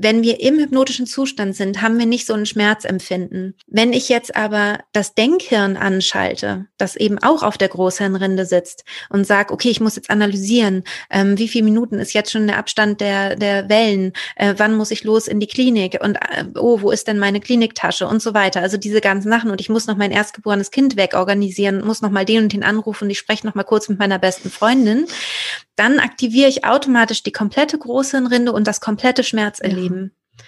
wenn wir im hypnotischen Zustand sind, haben wir nicht so ein Schmerzempfinden. Wenn ich jetzt aber das Denkhirn anschalte, das eben auch auf der Großhirnrinde sitzt und sage, okay, ich muss jetzt analysieren, ähm, wie viele Minuten ist jetzt schon der Abstand der, der Wellen, äh, wann muss ich los in die Klinik und äh, oh, wo ist denn meine Kliniktasche und so weiter. Also diese ganzen Sachen und ich muss noch mein erstgeborenes Kind wegorganisieren, muss noch mal den und den anrufen und ich spreche noch mal kurz mit meiner besten Freundin dann aktiviere ich automatisch die komplette Großhirnrinde und das komplette Schmerzerleben. Ja.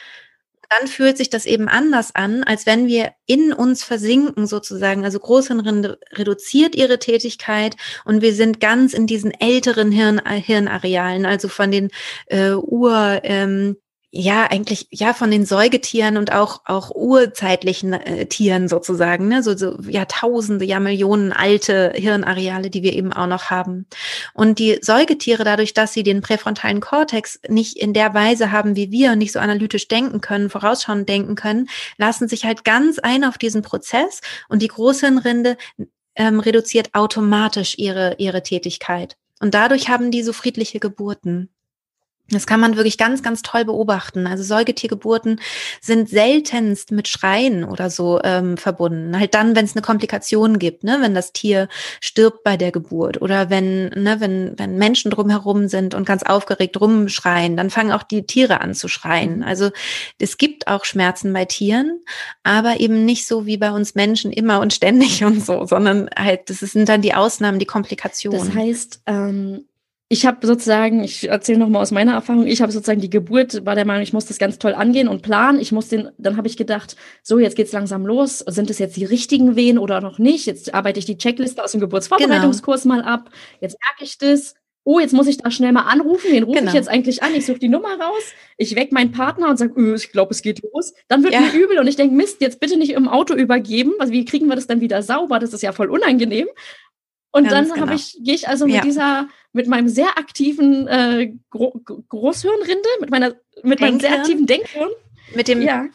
Dann fühlt sich das eben anders an, als wenn wir in uns versinken sozusagen. Also Großhirnrinde reduziert ihre Tätigkeit und wir sind ganz in diesen älteren Hirn, Hirnarealen, also von den äh, Ur, ähm, ja eigentlich ja von den Säugetieren und auch auch urzeitlichen äh, Tieren sozusagen, ne? so, so Jahrtausende, ja Millionen alte Hirnareale, die wir eben auch noch haben. Und die Säugetiere, dadurch, dass sie den präfrontalen Kortex nicht in der Weise haben wie wir und nicht so analytisch denken können, vorausschauend denken können, lassen sich halt ganz ein auf diesen Prozess und die Großhirnrinde ähm, reduziert automatisch ihre ihre Tätigkeit. Und dadurch haben die so friedliche Geburten. Das kann man wirklich ganz, ganz toll beobachten. Also Säugetiergeburten sind seltenst mit Schreien oder so ähm, verbunden. Halt dann, wenn es eine Komplikation gibt, ne, wenn das Tier stirbt bei der Geburt oder wenn, ne, wenn, wenn Menschen drumherum sind und ganz aufgeregt rumschreien, dann fangen auch die Tiere an zu schreien. Mhm. Also es gibt auch Schmerzen bei Tieren, aber eben nicht so wie bei uns Menschen immer und ständig und so, sondern halt, das sind dann die Ausnahmen, die Komplikationen. Das heißt, ähm ich habe sozusagen, ich erzähle nochmal aus meiner Erfahrung, ich habe sozusagen die Geburt, war der Meinung, ich muss das ganz toll angehen und planen. Ich muss den, dann habe ich gedacht, so, jetzt geht's langsam los. Sind es jetzt die richtigen Wehen oder noch nicht? Jetzt arbeite ich die Checkliste aus dem Geburtsvorbereitungskurs genau. mal ab. Jetzt merke ich das. Oh, jetzt muss ich da schnell mal anrufen. Den rufe genau. ich jetzt eigentlich an. Ich suche die Nummer raus. Ich weck meinen Partner und sage, öh, ich glaube, es geht los. Dann wird ja. mir übel und ich denke, Mist, jetzt bitte nicht im Auto übergeben. Also wie kriegen wir das dann wieder sauber? Das ist ja voll unangenehm. Und Ganz dann genau. ich, gehe ich also mit ja. dieser, mit meinem sehr aktiven äh, Gro Großhirnrinde, mit meiner, mit meinem sehr aktiven Denkhirn, mit dem, ja,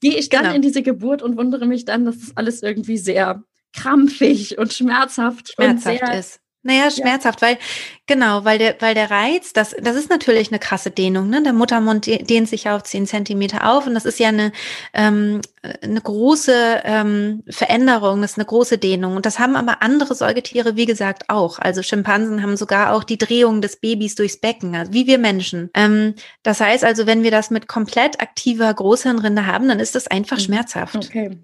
gehe ich dann genau. in diese Geburt und wundere mich dann, dass das alles irgendwie sehr krampfig und schmerzhaft, schmerzhaft und sehr, ist. Naja, schmerzhaft, ja. weil, genau, weil der, weil der Reiz, das, das ist natürlich eine krasse Dehnung, ne? Der Muttermund dehnt sich ja auf zehn Zentimeter auf und das ist ja eine, ähm, eine große ähm, Veränderung, das ist eine große Dehnung. Und das haben aber andere Säugetiere, wie gesagt, auch. Also Schimpansen haben sogar auch die Drehung des Babys durchs Becken, also wie wir Menschen. Ähm, das heißt also, wenn wir das mit komplett aktiver Großhirnrinde haben, dann ist das einfach mhm. schmerzhaft. Okay.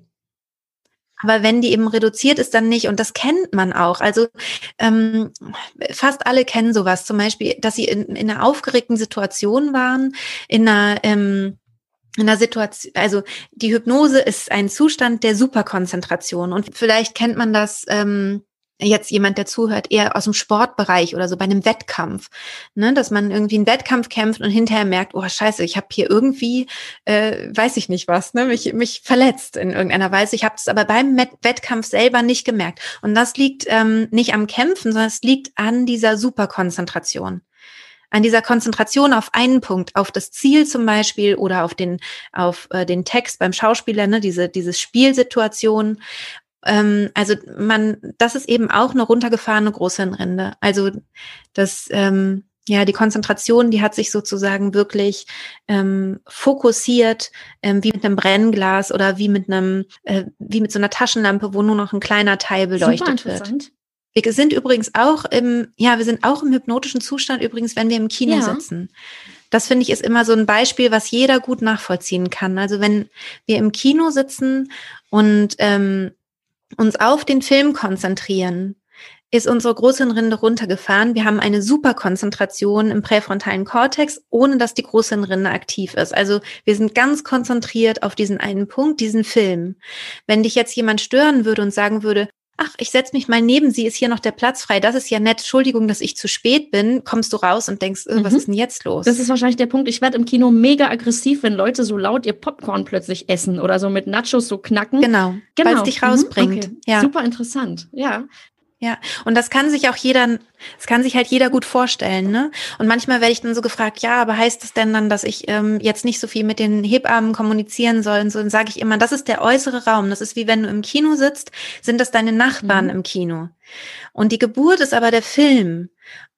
Aber wenn die eben reduziert ist, dann nicht. Und das kennt man auch. Also ähm, fast alle kennen sowas. Zum Beispiel, dass sie in, in einer aufgeregten Situation waren, in einer ähm, in einer Situation, also die Hypnose ist ein Zustand der Superkonzentration. Und vielleicht kennt man das. Ähm, jetzt jemand, der zuhört, eher aus dem Sportbereich oder so bei einem Wettkampf, ne, dass man irgendwie einen Wettkampf kämpft und hinterher merkt, oh Scheiße, ich habe hier irgendwie, äh, weiß ich nicht was, ne, mich mich verletzt in irgendeiner Weise. Ich habe es aber beim Wettkampf selber nicht gemerkt. Und das liegt ähm, nicht am Kämpfen, sondern es liegt an dieser Superkonzentration. An dieser Konzentration auf einen Punkt, auf das Ziel zum Beispiel oder auf den, auf äh, den Text beim Schauspieler, ne, diese, diese Spielsituation ähm, also man, das ist eben auch eine runtergefahrene Großhirnrinde. Also das, ähm, ja, die Konzentration, die hat sich sozusagen wirklich ähm, fokussiert, ähm, wie mit einem Brennglas oder wie mit einem, äh, wie mit so einer Taschenlampe, wo nur noch ein kleiner Teil beleuchtet wird. Wir sind übrigens auch im, ja, wir sind auch im hypnotischen Zustand übrigens, wenn wir im Kino ja. sitzen. Das finde ich ist immer so ein Beispiel, was jeder gut nachvollziehen kann. Also wenn wir im Kino sitzen und ähm, uns auf den Film konzentrieren, ist unsere Großhirnrinde runtergefahren. Wir haben eine super Konzentration im präfrontalen Kortex, ohne dass die Großhirnrinde aktiv ist. Also wir sind ganz konzentriert auf diesen einen Punkt, diesen Film. Wenn dich jetzt jemand stören würde und sagen würde, ach, ich setze mich mal neben sie, ist hier noch der Platz frei. Das ist ja nett. Entschuldigung, dass ich zu spät bin. Kommst du raus und denkst, äh, was mhm. ist denn jetzt los? Das ist wahrscheinlich der Punkt. Ich werde im Kino mega aggressiv, wenn Leute so laut ihr Popcorn plötzlich essen oder so mit Nachos so knacken. Genau, genau. weil es dich rausbringt. Mhm. Okay. Ja. Super interessant. Ja. Ja, und das kann sich auch jeder, das kann sich halt jeder gut vorstellen, ne? Und manchmal werde ich dann so gefragt, ja, aber heißt das denn dann, dass ich ähm, jetzt nicht so viel mit den Hebammen kommunizieren soll? Und so dann sage ich immer, das ist der äußere Raum. Das ist wie wenn du im Kino sitzt, sind das deine Nachbarn mhm. im Kino. Und die Geburt ist aber der Film.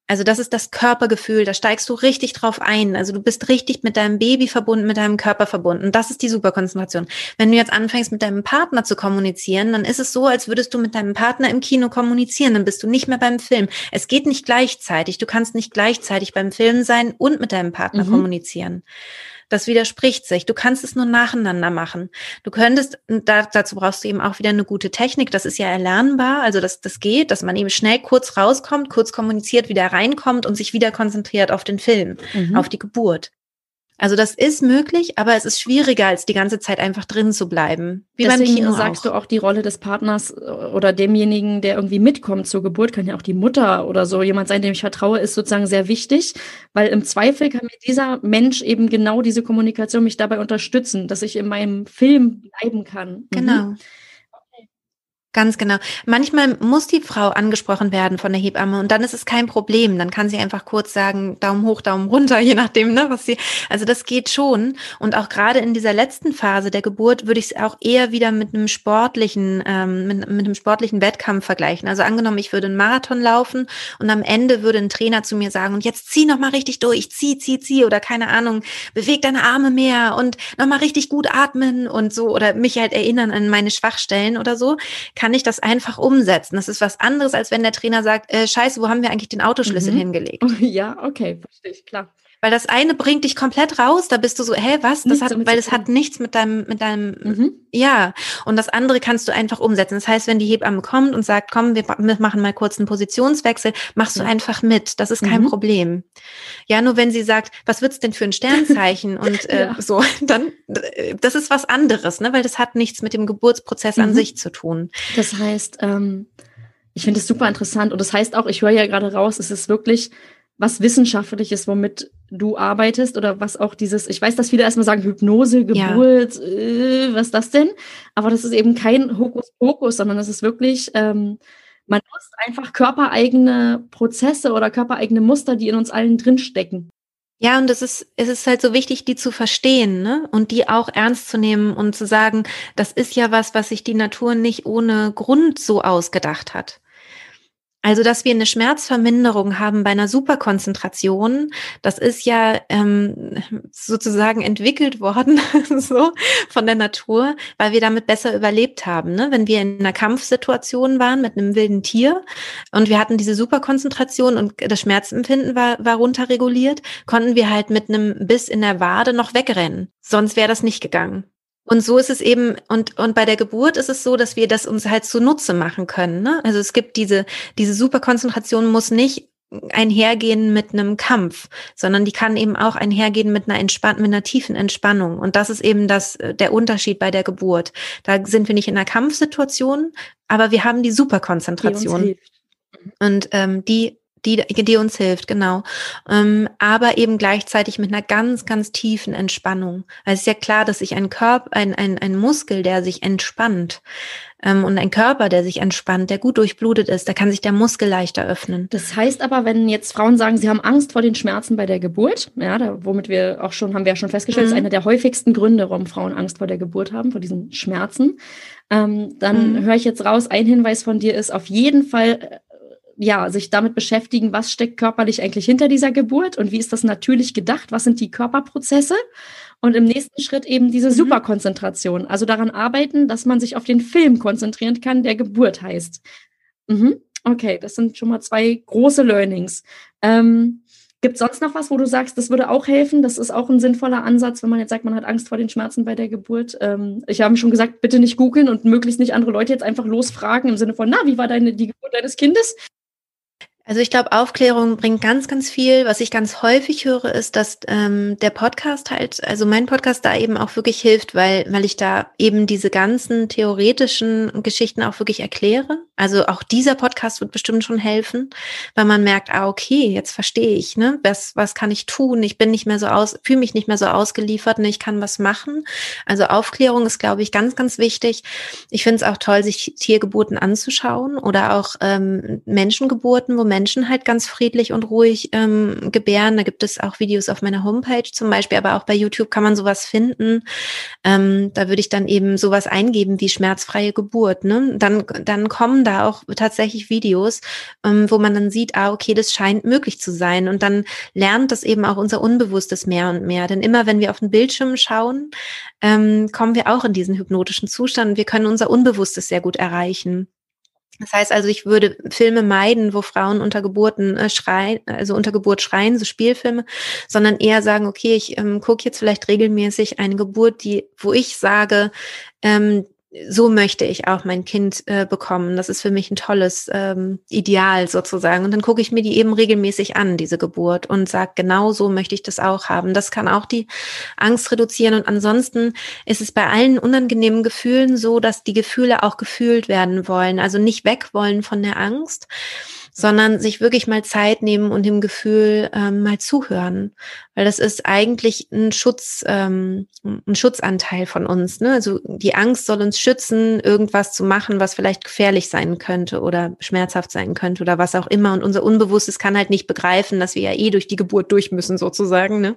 Also das ist das Körpergefühl, da steigst du richtig drauf ein. Also du bist richtig mit deinem Baby verbunden, mit deinem Körper verbunden. Das ist die Superkonzentration. Wenn du jetzt anfängst, mit deinem Partner zu kommunizieren, dann ist es so, als würdest du mit deinem Partner im Kino kommunizieren. Dann bist du nicht mehr beim Film. Es geht nicht gleichzeitig. Du kannst nicht gleichzeitig beim Film sein und mit deinem Partner mhm. kommunizieren. Das widerspricht sich. Du kannst es nur nacheinander machen. Du könntest, da, dazu brauchst du eben auch wieder eine gute Technik. Das ist ja erlernbar. Also, dass das geht, dass man eben schnell kurz rauskommt, kurz kommuniziert, wieder reinkommt und sich wieder konzentriert auf den Film, mhm. auf die Geburt. Also das ist möglich, aber es ist schwieriger, als die ganze Zeit einfach drin zu bleiben. Wie Deswegen beim Kino sagst auch. du auch die Rolle des Partners äh, oder demjenigen, der irgendwie mitkommt zur Geburt, kann ja auch die Mutter oder so jemand sein, dem ich vertraue, ist sozusagen sehr wichtig, weil im Zweifel kann mir dieser Mensch eben genau diese Kommunikation mich dabei unterstützen, dass ich in meinem Film bleiben kann. Mhm. Genau. Mhm. Ganz genau. Manchmal muss die Frau angesprochen werden von der Hebamme und dann ist es kein Problem. Dann kann sie einfach kurz sagen, Daumen hoch, Daumen runter, je nachdem, ne, was sie, also das geht schon. Und auch gerade in dieser letzten Phase der Geburt würde ich es auch eher wieder mit einem sportlichen, ähm, mit, mit einem sportlichen Wettkampf vergleichen. Also angenommen, ich würde einen Marathon laufen und am Ende würde ein Trainer zu mir sagen, und jetzt zieh nochmal richtig durch, zieh, zieh, zieh oder keine Ahnung, beweg deine Arme mehr und nochmal richtig gut atmen und so oder mich halt erinnern an meine Schwachstellen oder so. Kann kann ich das einfach umsetzen. Das ist was anderes, als wenn der Trainer sagt, äh, scheiße, wo haben wir eigentlich den Autoschlüssel mhm. hingelegt? Ja, okay, verstehe ich, klar. Weil das eine bringt dich komplett raus, da bist du so, hä, was? Das hat, weil es hat nichts mit deinem, mit deinem, mhm. ja. Und das andere kannst du einfach umsetzen. Das heißt, wenn die Hebamme kommt und sagt, komm, wir machen mal kurz einen Positionswechsel, machst du einfach mit. Das ist kein mhm. Problem. Ja, nur wenn sie sagt, was wird's denn für ein Sternzeichen und äh, ja. so, dann, das ist was anderes, ne? Weil das hat nichts mit dem Geburtsprozess mhm. an sich zu tun. Das heißt, ähm, ich finde es super interessant und das heißt auch, ich höre ja gerade raus, es ist wirklich was wissenschaftliches, womit du arbeitest oder was auch dieses, ich weiß, dass viele erstmal sagen, Hypnose, Geburt, ja. äh, was ist das denn? Aber das ist eben kein Hokuspokus, sondern das ist wirklich, ähm, man nutzt einfach körpereigene Prozesse oder körpereigene Muster, die in uns allen drinstecken. Ja, und es ist, es ist halt so wichtig, die zu verstehen, ne? Und die auch ernst zu nehmen und zu sagen, das ist ja was, was sich die Natur nicht ohne Grund so ausgedacht hat. Also, dass wir eine Schmerzverminderung haben bei einer Superkonzentration, das ist ja ähm, sozusagen entwickelt worden, so von der Natur, weil wir damit besser überlebt haben. Ne? Wenn wir in einer Kampfsituation waren mit einem wilden Tier und wir hatten diese Superkonzentration und das Schmerzempfinden war, war runterreguliert, konnten wir halt mit einem Biss in der Wade noch wegrennen. Sonst wäre das nicht gegangen. Und so ist es eben, und, und bei der Geburt ist es so, dass wir das uns halt zunutze machen können. Ne? Also es gibt diese, diese Superkonzentration muss nicht einhergehen mit einem Kampf, sondern die kann eben auch einhergehen mit einer Entspann mit einer tiefen Entspannung. Und das ist eben das, der Unterschied bei der Geburt. Da sind wir nicht in einer Kampfsituation, aber wir haben die Superkonzentration. Die und ähm, die die, die uns hilft, genau. Ähm, aber eben gleichzeitig mit einer ganz, ganz tiefen Entspannung. Also es ist ja klar, dass sich ein Körper, ein, ein, ein Muskel, der sich entspannt, ähm, und ein Körper, der sich entspannt, der gut durchblutet ist, da kann sich der Muskel leichter öffnen. Das heißt aber, wenn jetzt Frauen sagen, sie haben Angst vor den Schmerzen bei der Geburt, ja, da, womit wir auch schon, haben wir ja schon festgestellt, mhm. ist einer der häufigsten Gründe, warum Frauen Angst vor der Geburt haben, vor diesen Schmerzen. Ähm, dann mhm. höre ich jetzt raus, ein Hinweis von dir ist auf jeden Fall äh, ja, sich damit beschäftigen, was steckt körperlich eigentlich hinter dieser Geburt und wie ist das natürlich gedacht, was sind die Körperprozesse und im nächsten Schritt eben diese mhm. Superkonzentration, also daran arbeiten, dass man sich auf den Film konzentrieren kann, der Geburt heißt. Mhm. Okay, das sind schon mal zwei große Learnings. Ähm, Gibt es sonst noch was, wo du sagst, das würde auch helfen? Das ist auch ein sinnvoller Ansatz, wenn man jetzt sagt, man hat Angst vor den Schmerzen bei der Geburt. Ähm, ich habe schon gesagt, bitte nicht googeln und möglichst nicht andere Leute jetzt einfach losfragen im Sinne von, na, wie war deine die Geburt deines Kindes? Also ich glaube, Aufklärung bringt ganz, ganz viel. Was ich ganz häufig höre, ist, dass ähm, der Podcast halt, also mein Podcast da eben auch wirklich hilft, weil, weil ich da eben diese ganzen theoretischen Geschichten auch wirklich erkläre. Also auch dieser Podcast wird bestimmt schon helfen, weil man merkt, ah, okay, jetzt verstehe ich, ne? Was, was kann ich tun? Ich bin nicht mehr so aus, fühle mich nicht mehr so ausgeliefert, ne? ich kann was machen. Also Aufklärung ist, glaube ich, ganz, ganz wichtig. Ich finde es auch toll, sich Tiergeburten anzuschauen oder auch ähm, Menschengeburten, wo Menschen Menschen halt ganz friedlich und ruhig ähm, gebären. Da gibt es auch Videos auf meiner Homepage zum Beispiel, aber auch bei YouTube kann man sowas finden. Ähm, da würde ich dann eben sowas eingeben wie schmerzfreie Geburt. Ne? Dann, dann kommen da auch tatsächlich Videos, ähm, wo man dann sieht, ah, okay, das scheint möglich zu sein. Und dann lernt das eben auch unser Unbewusstes mehr und mehr. Denn immer wenn wir auf den Bildschirm schauen, ähm, kommen wir auch in diesen hypnotischen Zustand. Wir können unser Unbewusstes sehr gut erreichen. Das heißt also, ich würde Filme meiden, wo Frauen unter Geburten äh, schreien, also unter Geburt schreien, so Spielfilme, sondern eher sagen, okay, ich ähm, gucke jetzt vielleicht regelmäßig eine Geburt, die, wo ich sage, ähm, so möchte ich auch mein Kind äh, bekommen. Das ist für mich ein tolles ähm, Ideal sozusagen. Und dann gucke ich mir die eben regelmäßig an, diese Geburt, und sage, genau so möchte ich das auch haben. Das kann auch die Angst reduzieren. Und ansonsten ist es bei allen unangenehmen Gefühlen so, dass die Gefühle auch gefühlt werden wollen. Also nicht weg wollen von der Angst, sondern sich wirklich mal Zeit nehmen und dem Gefühl ähm, mal zuhören. Weil das ist eigentlich ein Schutz, ähm, ein Schutzanteil von uns. Ne? Also die Angst soll uns schützen, irgendwas zu machen, was vielleicht gefährlich sein könnte oder schmerzhaft sein könnte oder was auch immer. Und unser Unbewusstes kann halt nicht begreifen, dass wir ja eh durch die Geburt durch müssen, sozusagen. Ne?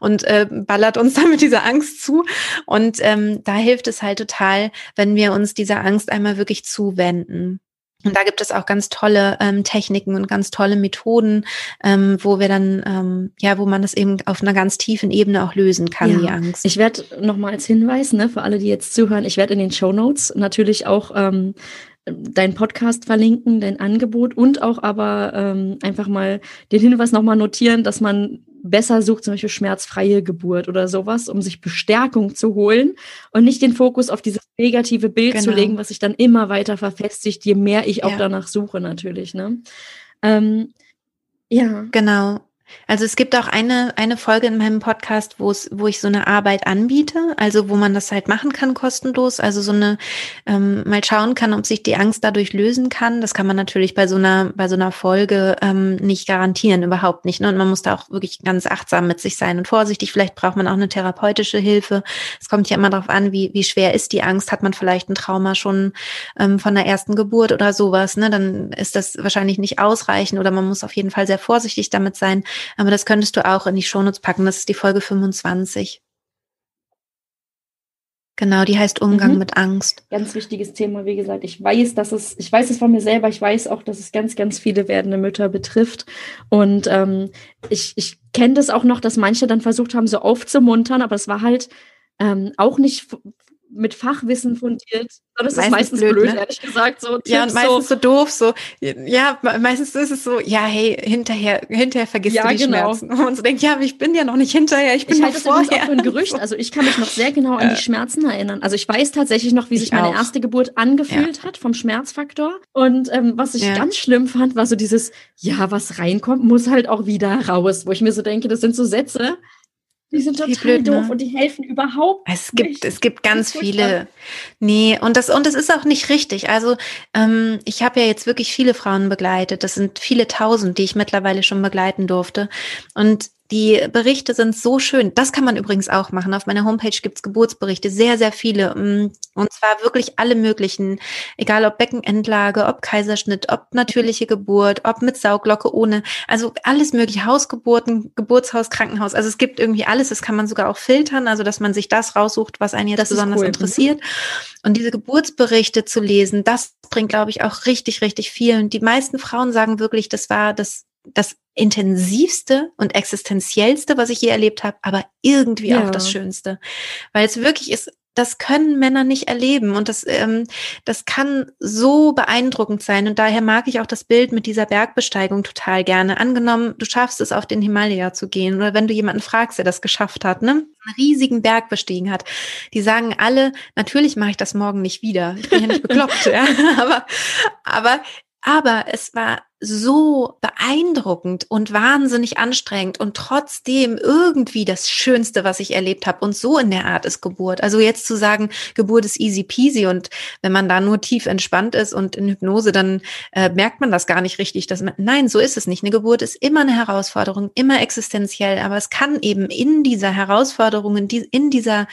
Und äh, ballert uns dann mit dieser Angst zu. Und ähm, da hilft es halt total, wenn wir uns dieser Angst einmal wirklich zuwenden. Und da gibt es auch ganz tolle ähm, Techniken und ganz tolle Methoden, ähm, wo wir dann, ähm, ja, wo man das eben auf einer ganz tiefen Ebene auch lösen kann, ja. die Angst. Ich werde nochmal als Hinweis, ne, für alle, die jetzt zuhören, ich werde in den Show Notes natürlich auch ähm, deinen Podcast verlinken, dein Angebot und auch aber ähm, einfach mal den Hinweis nochmal notieren, dass man besser sucht, zum Beispiel schmerzfreie Geburt oder sowas, um sich Bestärkung zu holen und nicht den Fokus auf dieses negative Bild genau. zu legen, was sich dann immer weiter verfestigt, je mehr ich auch ja. danach suche natürlich. Ne? Ähm, ja. Genau. Also es gibt auch eine, eine Folge in meinem Podcast, wo es, wo ich so eine Arbeit anbiete, also wo man das halt machen kann kostenlos, also so eine, ähm, mal schauen kann, ob sich die Angst dadurch lösen kann. Das kann man natürlich bei so einer, bei so einer Folge ähm, nicht garantieren, überhaupt nicht. Ne? Und man muss da auch wirklich ganz achtsam mit sich sein und vorsichtig. Vielleicht braucht man auch eine therapeutische Hilfe. Es kommt ja immer darauf an, wie, wie schwer ist die Angst. Hat man vielleicht ein Trauma schon ähm, von der ersten Geburt oder sowas, ne? Dann ist das wahrscheinlich nicht ausreichend oder man muss auf jeden Fall sehr vorsichtig damit sein. Aber das könntest du auch in die Shownotes packen. Das ist die Folge 25. Genau, die heißt Umgang mhm. mit Angst. Ganz wichtiges Thema, wie gesagt. Ich weiß, dass es, ich weiß es von mir selber, ich weiß auch, dass es ganz, ganz viele werdende Mütter betrifft. Und ähm, ich, ich kenne das auch noch, dass manche dann versucht haben, so aufzumuntern, aber es war halt ähm, auch nicht mit Fachwissen fundiert. Das ist meistens blöd, blöd ne? ehrlich gesagt. So ja, und meistens so. so. doof, so, ja, meistens ist es so, ja, hey, hinterher, hinterher vergisst ja, du die genau. Schmerzen. Und so denkt, ja, aber ich bin ja noch nicht hinterher, ich bin ich noch halte vorher. Das auch für ein Gerücht. Also ich kann mich noch sehr genau an die Schmerzen erinnern. Also ich weiß tatsächlich noch, wie ich sich meine auch. erste Geburt angefühlt ja. hat vom Schmerzfaktor. Und ähm, was ich ja. ganz schlimm fand, war so dieses, ja, was reinkommt, muss halt auch wieder raus. Wo ich mir so denke, das sind so Sätze, die sind total blöd, doof ne? und die helfen überhaupt es gibt, nicht. Es gibt ganz viele. Nee, und das, und das ist auch nicht richtig. Also ähm, ich habe ja jetzt wirklich viele Frauen begleitet. Das sind viele tausend, die ich mittlerweile schon begleiten durfte. Und die Berichte sind so schön. Das kann man übrigens auch machen. Auf meiner Homepage gibt's Geburtsberichte, sehr, sehr viele. Mm, und zwar wirklich alle möglichen, egal ob Beckenendlage, ob Kaiserschnitt, ob natürliche Geburt, ob mit Sauglocke, ohne. Also alles mögliche, Hausgeburten, Geburtshaus, Krankenhaus. Also es gibt irgendwie alles. Das kann man sogar auch filtern, also dass man sich das raussucht, was einen jetzt das besonders cool. Mhm. interessiert. Und diese Geburtsberichte zu lesen, das bringt, glaube ich, auch richtig, richtig viel. Und die meisten Frauen sagen wirklich, das war das das intensivste und existenziellste, was ich je erlebt habe, aber irgendwie ja. auch das Schönste. Weil es wirklich ist, das können Männer nicht erleben und das, ähm, das kann so beeindruckend sein und daher mag ich auch das Bild mit dieser Bergbesteigung total gerne. Angenommen, du schaffst es, auf den Himalaya zu gehen oder wenn du jemanden fragst, der das geschafft hat, ne, einen riesigen Berg bestiegen hat, die sagen alle, natürlich mache ich das morgen nicht wieder. Ich bin ja nicht bekloppt, ja, aber, aber aber es war so beeindruckend und wahnsinnig anstrengend und trotzdem irgendwie das Schönste, was ich erlebt habe. Und so in der Art ist Geburt. Also jetzt zu sagen, Geburt ist easy peasy und wenn man da nur tief entspannt ist und in Hypnose, dann äh, merkt man das gar nicht richtig. Dass man, nein, so ist es nicht. Eine Geburt ist immer eine Herausforderung, immer existenziell, aber es kann eben in dieser Herausforderung, in, die, in dieser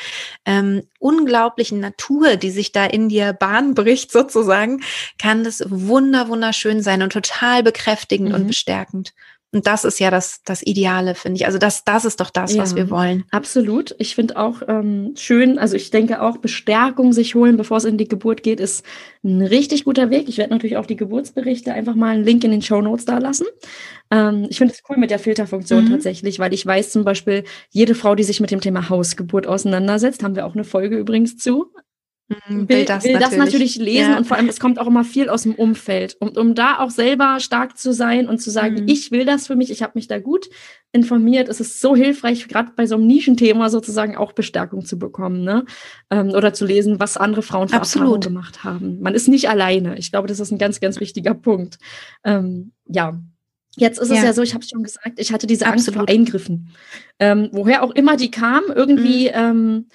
ähm, unglaublichen Natur, die sich da in dir Bahn bricht sozusagen, kann das wunder, wunderschön sein und total total bekräftigend mhm. und bestärkend. Und das ist ja das, das Ideale, finde ich. Also das, das ist doch das, ja, was wir wollen. Absolut. Ich finde auch ähm, schön, also ich denke auch, Bestärkung sich holen, bevor es in die Geburt geht, ist ein richtig guter Weg. Ich werde natürlich auch die Geburtsberichte einfach mal einen Link in den Show Notes da lassen. Ähm, ich finde es cool mit der Filterfunktion mhm. tatsächlich, weil ich weiß zum Beispiel, jede Frau, die sich mit dem Thema Hausgeburt auseinandersetzt, haben wir auch eine Folge übrigens zu, will, will, das, will natürlich. das, natürlich. lesen ja. und vor allem, es kommt auch immer viel aus dem Umfeld. Und um da auch selber stark zu sein und zu sagen, mhm. ich will das für mich, ich habe mich da gut informiert, ist es so hilfreich, gerade bei so einem Nischenthema sozusagen auch Bestärkung zu bekommen, ne? Ähm, oder zu lesen, was andere Frauen für Absolut. Erfahrungen gemacht haben. Man ist nicht alleine. Ich glaube, das ist ein ganz, ganz wichtiger Punkt. Ähm, ja, Jetzt ist ja. es ja so, ich habe es schon gesagt, ich hatte diese Angst Absolut. vor Eingriffen. Ähm, woher auch immer die kam, irgendwie mhm. ähm,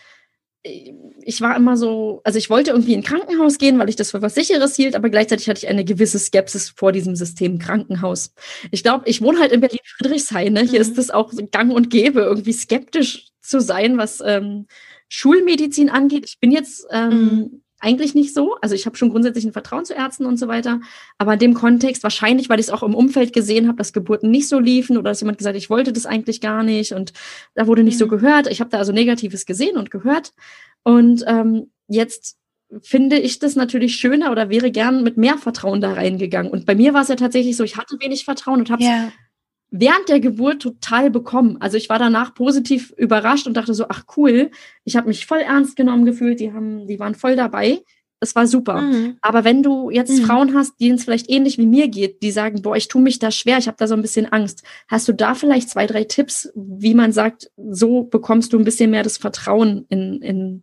ich war immer so, also ich wollte irgendwie in ein Krankenhaus gehen, weil ich das für was Sicheres hielt, aber gleichzeitig hatte ich eine gewisse Skepsis vor diesem System Krankenhaus. Ich glaube, ich wohne halt in Berlin-Friedrichshain. Ne? Hier mhm. ist es auch gang und gäbe, irgendwie skeptisch zu sein, was ähm, Schulmedizin angeht. Ich bin jetzt ähm, mhm eigentlich nicht so. Also ich habe schon grundsätzlich ein Vertrauen zu Ärzten und so weiter. Aber in dem Kontext wahrscheinlich, weil ich es auch im Umfeld gesehen habe, dass Geburten nicht so liefen oder dass jemand gesagt, ich wollte das eigentlich gar nicht und da wurde nicht mhm. so gehört. Ich habe da also Negatives gesehen und gehört. Und ähm, jetzt finde ich das natürlich schöner oder wäre gern mit mehr Vertrauen da reingegangen. Und bei mir war es ja tatsächlich so, ich hatte wenig Vertrauen und habe ja während der Geburt total bekommen. Also ich war danach positiv überrascht und dachte so, ach cool, ich habe mich voll ernst genommen gefühlt, die haben, die waren voll dabei. Das war super. Mhm. Aber wenn du jetzt mhm. Frauen hast, denen es vielleicht ähnlich wie mir geht, die sagen, boah, ich tue mich da schwer, ich habe da so ein bisschen Angst, hast du da vielleicht zwei, drei Tipps, wie man sagt, so bekommst du ein bisschen mehr das Vertrauen in, in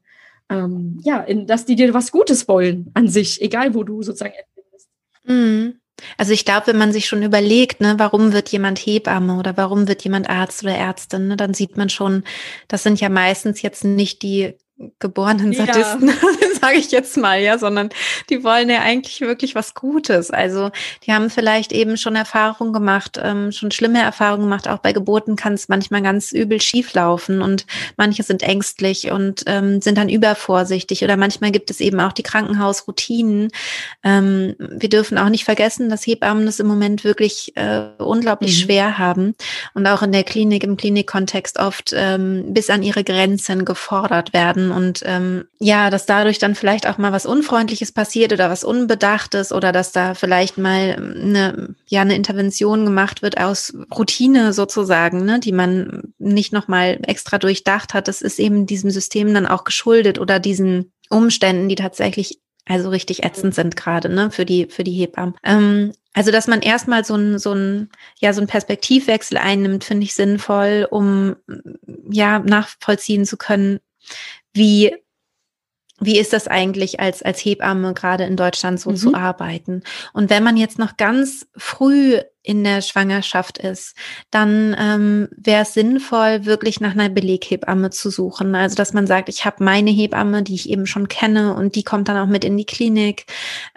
ähm, ja, in, dass die dir was Gutes wollen an sich, egal wo du sozusagen bist. Mhm. Also ich glaube, wenn man sich schon überlegt, ne, warum wird jemand Hebamme oder warum wird jemand Arzt oder Ärztin, ne, dann sieht man schon, das sind ja meistens jetzt nicht die geborenen Sadisten, ja. sage ich jetzt mal, ja, sondern die wollen ja eigentlich wirklich was Gutes. Also die haben vielleicht eben schon Erfahrungen gemacht, ähm, schon schlimme Erfahrungen gemacht. Auch bei Geburten kann es manchmal ganz übel schieflaufen und manche sind ängstlich und ähm, sind dann übervorsichtig oder manchmal gibt es eben auch die Krankenhausroutinen. Ähm, wir dürfen auch nicht vergessen, dass Hebammen das im Moment wirklich äh, unglaublich mhm. schwer haben und auch in der Klinik, im Klinikkontext oft ähm, bis an ihre Grenzen gefordert werden und ähm, ja, dass dadurch dann vielleicht auch mal was Unfreundliches passiert oder was Unbedachtes oder dass da vielleicht mal eine, ja, eine Intervention gemacht wird aus Routine sozusagen, ne, die man nicht nochmal extra durchdacht hat. Das ist eben diesem System dann auch geschuldet oder diesen Umständen, die tatsächlich also richtig ätzend sind gerade, ne, für die, für die Hebammen. Ähm, also, dass man erstmal so ein, so ein, ja, so ein Perspektivwechsel einnimmt, finde ich sinnvoll, um, ja, nachvollziehen zu können, wie wie ist das eigentlich als, als Hebamme gerade in Deutschland so mhm. zu arbeiten? Und wenn man jetzt noch ganz früh in der Schwangerschaft ist, dann ähm, wäre es sinnvoll, wirklich nach einer Beleghebamme zu suchen. Also dass man sagt, ich habe meine Hebamme, die ich eben schon kenne und die kommt dann auch mit in die Klinik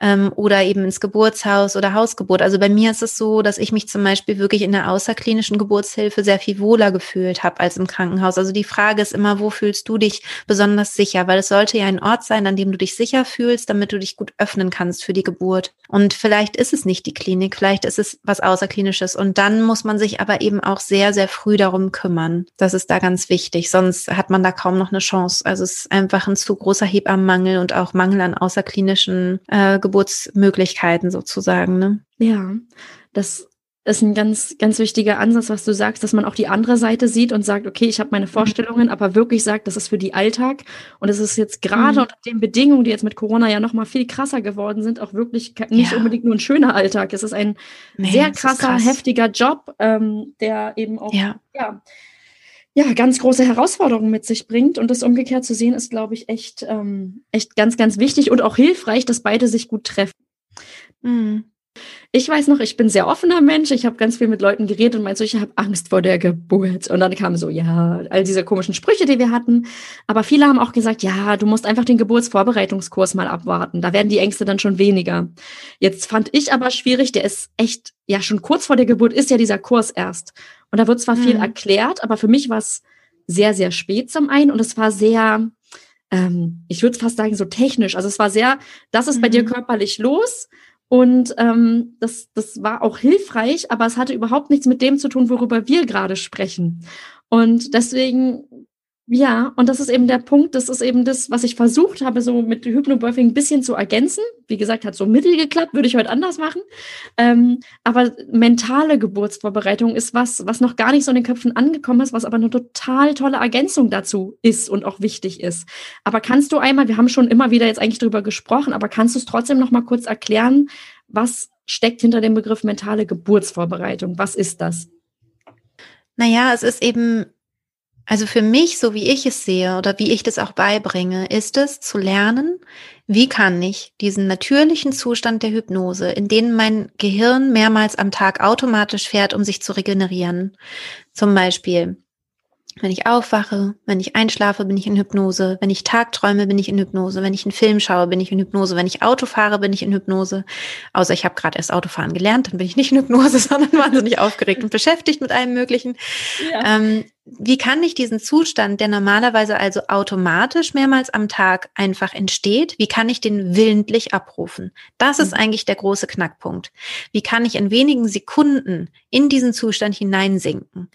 ähm, oder eben ins Geburtshaus oder Hausgeburt. Also bei mir ist es so, dass ich mich zum Beispiel wirklich in der außerklinischen Geburtshilfe sehr viel wohler gefühlt habe als im Krankenhaus. Also die Frage ist immer, wo fühlst du dich besonders sicher? Weil es sollte ja ein Ort sein, an dem du dich sicher fühlst, damit du dich gut öffnen kannst für die Geburt. Und vielleicht ist es nicht die Klinik, vielleicht ist es was aus außerklinisches. Und dann muss man sich aber eben auch sehr, sehr früh darum kümmern. Das ist da ganz wichtig. Sonst hat man da kaum noch eine Chance. Also es ist einfach ein zu großer Hebammenmangel und auch Mangel an außerklinischen äh, Geburtsmöglichkeiten sozusagen. Ne? Ja, das ist ein ganz, ganz wichtiger Ansatz, was du sagst, dass man auch die andere Seite sieht und sagt, okay, ich habe meine mhm. Vorstellungen, aber wirklich sagt, das ist für die Alltag. Und es ist jetzt gerade mhm. unter den Bedingungen, die jetzt mit Corona ja noch mal viel krasser geworden sind, auch wirklich nicht ja. unbedingt nur ein schöner Alltag. Es ist ein nee, sehr krasser, krass. heftiger Job, ähm, der eben auch ja. ja. Ja, ganz große Herausforderungen mit sich bringt. Und das umgekehrt zu sehen, ist, glaube ich, echt, ähm, echt ganz, ganz wichtig und auch hilfreich, dass beide sich gut treffen. Mhm. Ich weiß noch, ich bin sehr offener Mensch. Ich habe ganz viel mit Leuten geredet und meinte so, ich habe Angst vor der Geburt. Und dann kamen so, ja, all diese komischen Sprüche, die wir hatten. Aber viele haben auch gesagt, ja, du musst einfach den Geburtsvorbereitungskurs mal abwarten. Da werden die Ängste dann schon weniger. Jetzt fand ich aber schwierig, der ist echt, ja, schon kurz vor der Geburt ist ja dieser Kurs erst. Und da wird zwar mhm. viel erklärt, aber für mich war es sehr, sehr spät zum einen und es war sehr, ähm, ich würde fast sagen, so technisch. Also es war sehr, das ist mhm. bei dir mhm. körperlich los und ähm, das, das war auch hilfreich, aber es hatte überhaupt nichts mit dem zu tun, worüber wir gerade sprechen. Und deswegen Ja, und das ist eben der Punkt, das ist eben das, was ich versucht habe, so mit Hypnobirthing ein bisschen zu ergänzen. Wie gesagt, hat so mittel geklappt, würde ich heute anders machen. Ähm, aber mentale Geburtsvorbereitung ist was, was noch gar nicht so in den Köpfen angekommen ist, was aber eine total tolle Ergänzung dazu ist und auch wichtig ist. Aber kannst du einmal, wir haben schon immer wieder jetzt eigentlich drüber gesprochen, aber kannst du es trotzdem noch mal kurz erklären, was steckt hinter dem Begriff mentale Geburtsvorbereitung? Was ist das? Naja, es ist eben also für mich, so wie ich es sehe oder wie ich das auch beibringe, ist es zu lernen, wie kann ich diesen natürlichen Zustand der Hypnose, in den mein Gehirn mehrmals am Tag automatisch fährt, um sich zu regenerieren. Zum Beispiel wenn ich aufwache, wenn ich einschlafe, bin ich in Hypnose. Wenn ich tagträume, bin ich in Hypnose. Wenn ich einen Film schaue, bin ich in Hypnose. Wenn ich Auto fahre, bin ich in Hypnose. Außer ich habe gerade erst Autofahren gelernt, dann bin ich nicht in Hypnose, sondern wahnsinnig aufgeregt und beschäftigt mit allem Möglichen. Ja. Ähm, wie kann ich diesen Zustand, der normalerweise also automatisch mehrmals am Tag einfach entsteht, wie kann ich den willentlich abrufen? Das ist mhm. eigentlich der große Knackpunkt. Wie kann ich in wenigen Sekunden in diesen Zustand hineinsinken?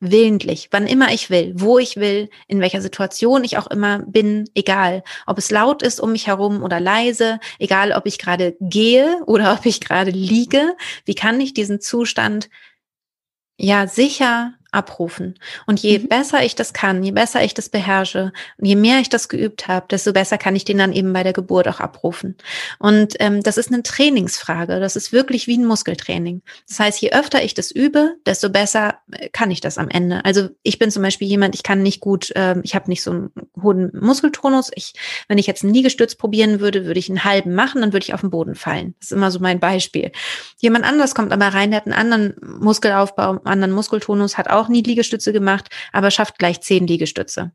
Willentlich, wann immer ich will, wo ich will, in welcher Situation ich auch immer bin, egal, ob es laut ist um mich herum oder leise, egal ob ich gerade gehe oder ob ich gerade liege, wie kann ich diesen Zustand ja sicher abrufen. Und je mhm. besser ich das kann, je besser ich das beherrsche und je mehr ich das geübt habe, desto besser kann ich den dann eben bei der Geburt auch abrufen. Und ähm, das ist eine Trainingsfrage. Das ist wirklich wie ein Muskeltraining. Das heißt, je öfter ich das übe, desto besser äh, kann ich das am Ende. Also ich bin zum Beispiel jemand, ich kann nicht gut, äh, ich habe nicht so einen hohen Muskeltonus. Ich, wenn ich jetzt einen Liegestütz probieren würde, würde ich einen halben machen, dann würde ich auf den Boden fallen. Das ist immer so mein Beispiel. Jemand anders kommt aber rein, der hat einen anderen Muskelaufbau, einen anderen Muskeltonus, hat auch auch nie Liegestütze gemacht, aber schafft gleich zehn Liegestütze.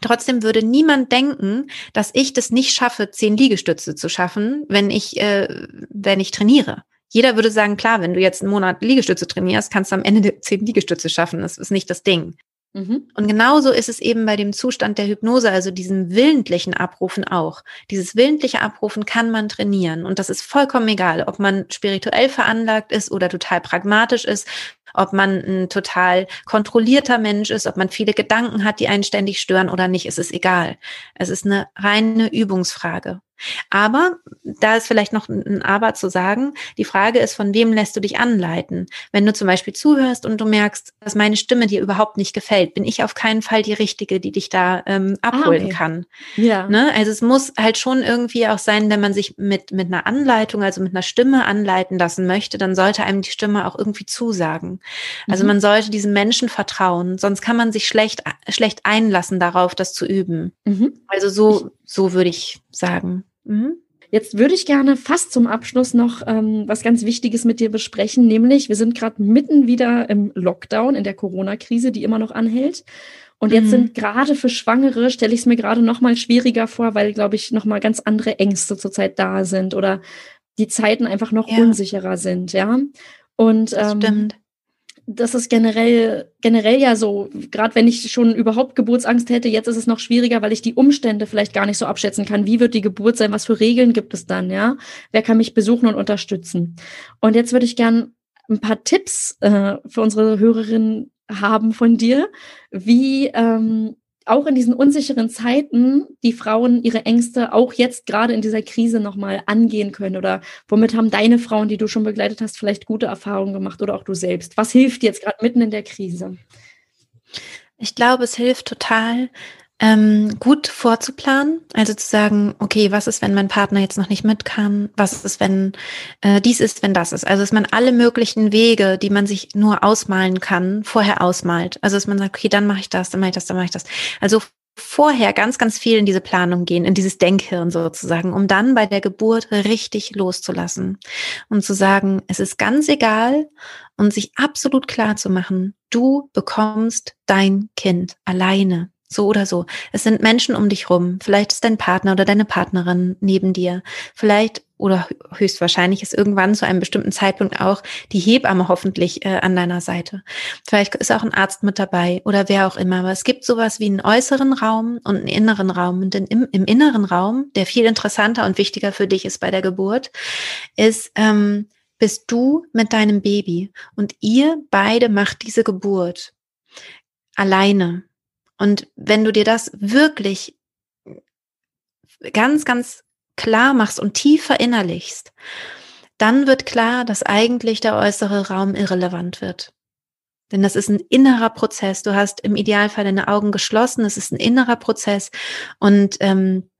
Trotzdem würde niemand denken, dass ich das nicht schaffe, zehn Liegestütze zu schaffen, wenn ich, äh, wenn ich trainiere. Jeder würde sagen, klar, wenn du jetzt einen Monat Liegestütze trainierst, kannst du am Ende zehn Liegestütze schaffen. Das ist nicht das Ding. Mhm. Und genauso ist es eben bei dem Zustand der Hypnose, also diesem willentlichen Abrufen auch. Dieses willentliche Abrufen kann man trainieren. Und das ist vollkommen egal, ob man spirituell veranlagt ist oder total pragmatisch ist, ob man ein total kontrollierter Mensch ist, ob man viele Gedanken hat, die einen ständig stören oder nicht, es ist egal. Es ist eine reine Übungsfrage. Aber da ist vielleicht noch ein Aber zu sagen. Die Frage ist, von wem lässt du dich anleiten? Wenn du zum Beispiel zuhörst und du merkst, dass meine Stimme dir überhaupt nicht gefällt, bin ich auf keinen Fall die Richtige, die dich da ähm, ah, abholen ah, okay. kann. Ja. Ne? Also es muss halt schon irgendwie auch sein, wenn man sich mit, mit einer Anleitung, also mit einer Stimme anleiten lassen möchte, dann sollte einem die Stimme auch irgendwie zusagen. Also mhm. man sollte diesem Menschen vertrauen, sonst kann man sich schlecht, schlecht einlassen darauf, das zu üben. Mhm. Also so, so würde ich sagen. Mhm. Jetzt würde ich gerne fast zum Abschluss noch ähm, was ganz Wichtiges mit dir besprechen, nämlich wir sind gerade mitten wieder im Lockdown, in der Corona-Krise, die immer noch anhält. Und jetzt mhm. sind gerade für Schwangere, stelle ich es mir gerade noch mal schwieriger vor, weil, glaube ich, noch mal ganz andere Ängste zurzeit da sind oder die Zeiten einfach noch ja. unsicherer sind, ja. Und ähm, stimmt das ist generell, generell ja so, gerade wenn ich schon überhaupt Geburtsangst hätte, jetzt ist es noch schwieriger, weil ich die Umstände vielleicht gar nicht so abschätzen kann. Wie wird die Geburt sein? Was für Regeln gibt es dann, ja? Wer kann mich besuchen und unterstützen? Und jetzt würde ich gern ein paar Tipps äh, für unsere Hörerinnen haben von dir, wie ähm, auch in diesen unsicheren Zeiten die Frauen ihre Ängste auch jetzt gerade in dieser Krise nochmal angehen können? Oder womit haben deine Frauen, die du schon begleitet hast, vielleicht gute Erfahrungen gemacht oder auch du selbst? Was hilft jetzt gerade mitten in der Krise? Ich glaube, es hilft total, ähm, gut vorzuplanen, also zu sagen, okay, was ist, wenn mein Partner jetzt noch nicht mit kann? Was ist, wenn äh, dies ist, wenn das ist? Also dass man alle möglichen Wege, die man sich nur ausmalen kann, vorher ausmalt. Also dass man sagt, okay, dann mache ich das, dann mache ich das, dann mache ich das. Also vorher ganz, ganz viel in diese Planung gehen, in dieses Denkhirn sozusagen, um dann bei der Geburt richtig loszulassen und zu sagen, es ist ganz egal und sich absolut klar zu machen, du bekommst dein Kind alleine. So oder so. Es sind Menschen um dich rum. Vielleicht ist dein Partner oder deine Partnerin neben dir. Vielleicht oder höchstwahrscheinlich ist irgendwann zu einem bestimmten Zeitpunkt auch die Hebamme hoffentlich äh, an deiner Seite. Vielleicht ist auch ein Arzt mit dabei oder wer auch immer. Aber es gibt sowas wie einen äußeren Raum und einen inneren Raum. Und im, im inneren Raum, der viel interessanter und wichtiger für dich ist bei der Geburt, ist, ähm, bist du mit deinem Baby und ihr beide macht diese Geburt alleine Und wenn du dir das wirklich ganz, ganz klar machst und tief verinnerlichst, dann wird klar, dass eigentlich der äußere Raum irrelevant wird. Denn das ist ein innerer Prozess. Du hast im Idealfall deine Augen geschlossen. Es ist ein innerer Prozess. Und ähm,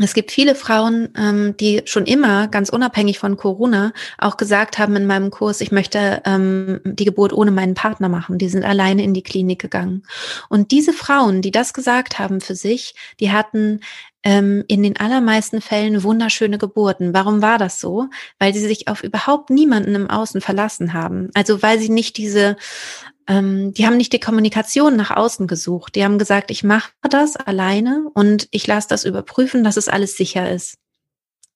es gibt viele Frauen, ähm, die schon immer, ganz unabhängig von Corona, auch gesagt haben in meinem Kurs, ich möchte ähm, die Geburt ohne meinen Partner machen. Die sind alleine in die Klinik gegangen. Und diese Frauen, die das gesagt haben für sich, die hatten ähm, in den allermeisten Fällen wunderschöne Geburten. Warum war das so? Weil sie sich auf überhaupt niemanden im Außen verlassen haben. Also weil sie nicht diese ähm, die haben nicht die Kommunikation nach außen gesucht. Die haben gesagt, ich mache das alleine und ich lasse das überprüfen, dass es alles sicher ist.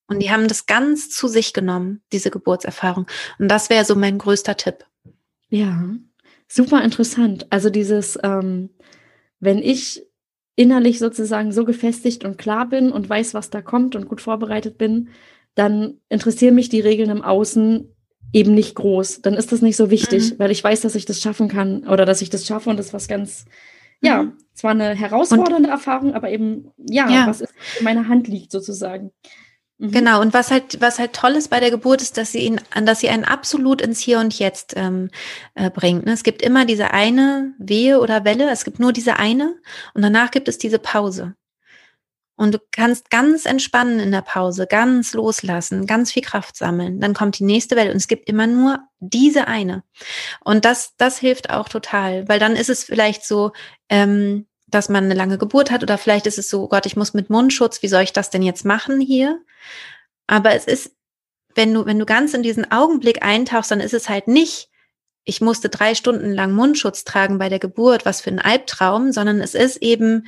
Und die haben das ganz zu sich genommen, diese Geburtserfahrung. Und das wäre so mein größter Tipp. Ja, super interessant. Also dieses, ähm, wenn ich innerlich sozusagen so gefestigt und klar bin und weiß, was da kommt und gut vorbereitet bin, dann interessieren mich die Regeln im Außen eben nicht groß. Dann ist das nicht so wichtig, mhm. weil ich weiß, dass ich das schaffen kann oder dass ich das schaffe und das ist was ganz, ja, mhm. zwar eine herausfordernde und, Erfahrung, aber eben, ja, ja, was ist in meiner Hand liegt sozusagen. Mhm. Genau, und was halt, was halt toll ist bei der Geburt, ist, dass sie ihn, dass sie einen absolut ins Hier und Jetzt ähm, äh, bringt. Ne? Es gibt immer diese eine Wehe oder Welle, es gibt nur diese eine und danach gibt es diese Pause. Und du kannst ganz entspannen in der Pause, ganz loslassen, ganz viel Kraft sammeln. Dann kommt die nächste Welle und es gibt immer nur diese eine. Und das, das hilft auch total, weil dann ist es vielleicht so, ähm, dass man eine lange Geburt hat oder vielleicht ist es so, oh Gott, ich muss mit Mundschutz, wie soll ich das denn jetzt machen hier? Aber es ist, wenn du, wenn du ganz in diesen Augenblick eintauchst, dann ist es halt nicht, ich musste drei Stunden lang Mundschutz tragen bei der Geburt, was für ein Albtraum, sondern es ist eben,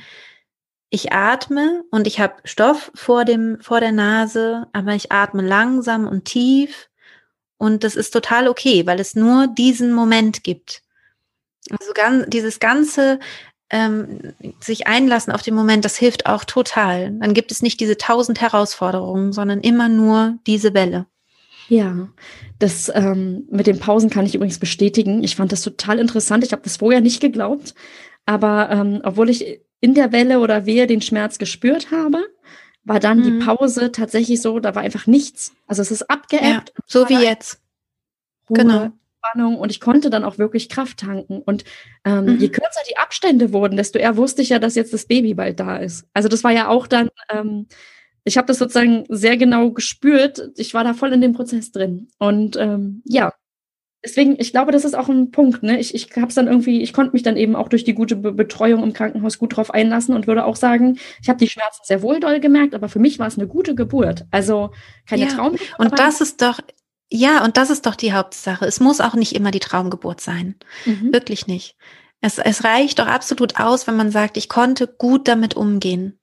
ich atme und ich habe Stoff vor dem vor der Nase, aber ich atme langsam und tief und das ist total okay, weil es nur diesen Moment gibt. Also ganz, dieses ganze ähm, sich einlassen auf den Moment, das hilft auch total. Dann gibt es nicht diese tausend Herausforderungen, sondern immer nur diese Welle. Ja, das ähm, mit den Pausen kann ich übrigens bestätigen. Ich fand das total interessant. Ich habe das vorher nicht geglaubt, aber ähm, obwohl ich in der Welle oder Wehe den Schmerz gespürt habe, war dann mhm. die Pause tatsächlich so, da war einfach nichts. Also es ist abgeebbt. Ja, so wie jetzt. Ruhe, genau. Spannung und ich konnte dann auch wirklich Kraft tanken. Und ähm, mhm. je kürzer die Abstände wurden, desto eher wusste ich ja, dass jetzt das Baby bald da ist. Also das war ja auch dann, ähm, ich habe das sozusagen sehr genau gespürt. Ich war da voll in dem Prozess drin. Und ähm, ja, deswegen, ich glaube, das ist auch ein Punkt. Ne? Ich, ich habe es dann irgendwie, ich konnte mich dann eben auch durch die gute Be Betreuung im Krankenhaus gut drauf einlassen und würde auch sagen, ich habe die Schmerzen sehr wohl doll gemerkt, aber für mich war es eine gute Geburt. Also keine ja. Traumgeburt. Und das ist doch, ja, und das ist doch die Hauptsache. Es muss auch nicht immer die Traumgeburt sein. Mhm. Wirklich nicht. Es, es reicht doch absolut aus, wenn man sagt, ich konnte gut damit umgehen.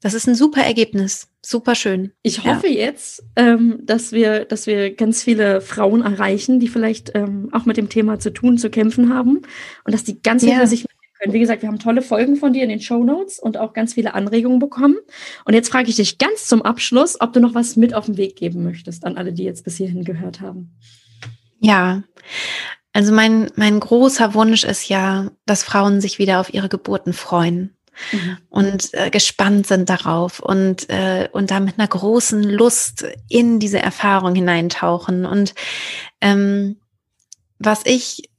Das ist ein super Ergebnis. Super schön. Ich hoffe ja. jetzt, ähm, dass wir, dass wir ganz viele Frauen erreichen, die vielleicht ähm, auch mit dem Thema zu tun, zu kämpfen haben und dass die ganz ja. sich können. Wie gesagt, wir haben tolle Folgen von dir in den Show Notes und auch ganz viele Anregungen bekommen. Und jetzt frage ich dich ganz zum Abschluss, ob du noch was mit auf den Weg geben möchtest an alle, die jetzt bis hierhin gehört haben. Ja, also mein, mein großer Wunsch ist ja, dass Frauen sich wieder auf ihre Geburten freuen mhm. und äh, gespannt sind darauf und, äh, und da mit einer großen Lust in diese Erfahrung hineintauchen. Und ähm, was ich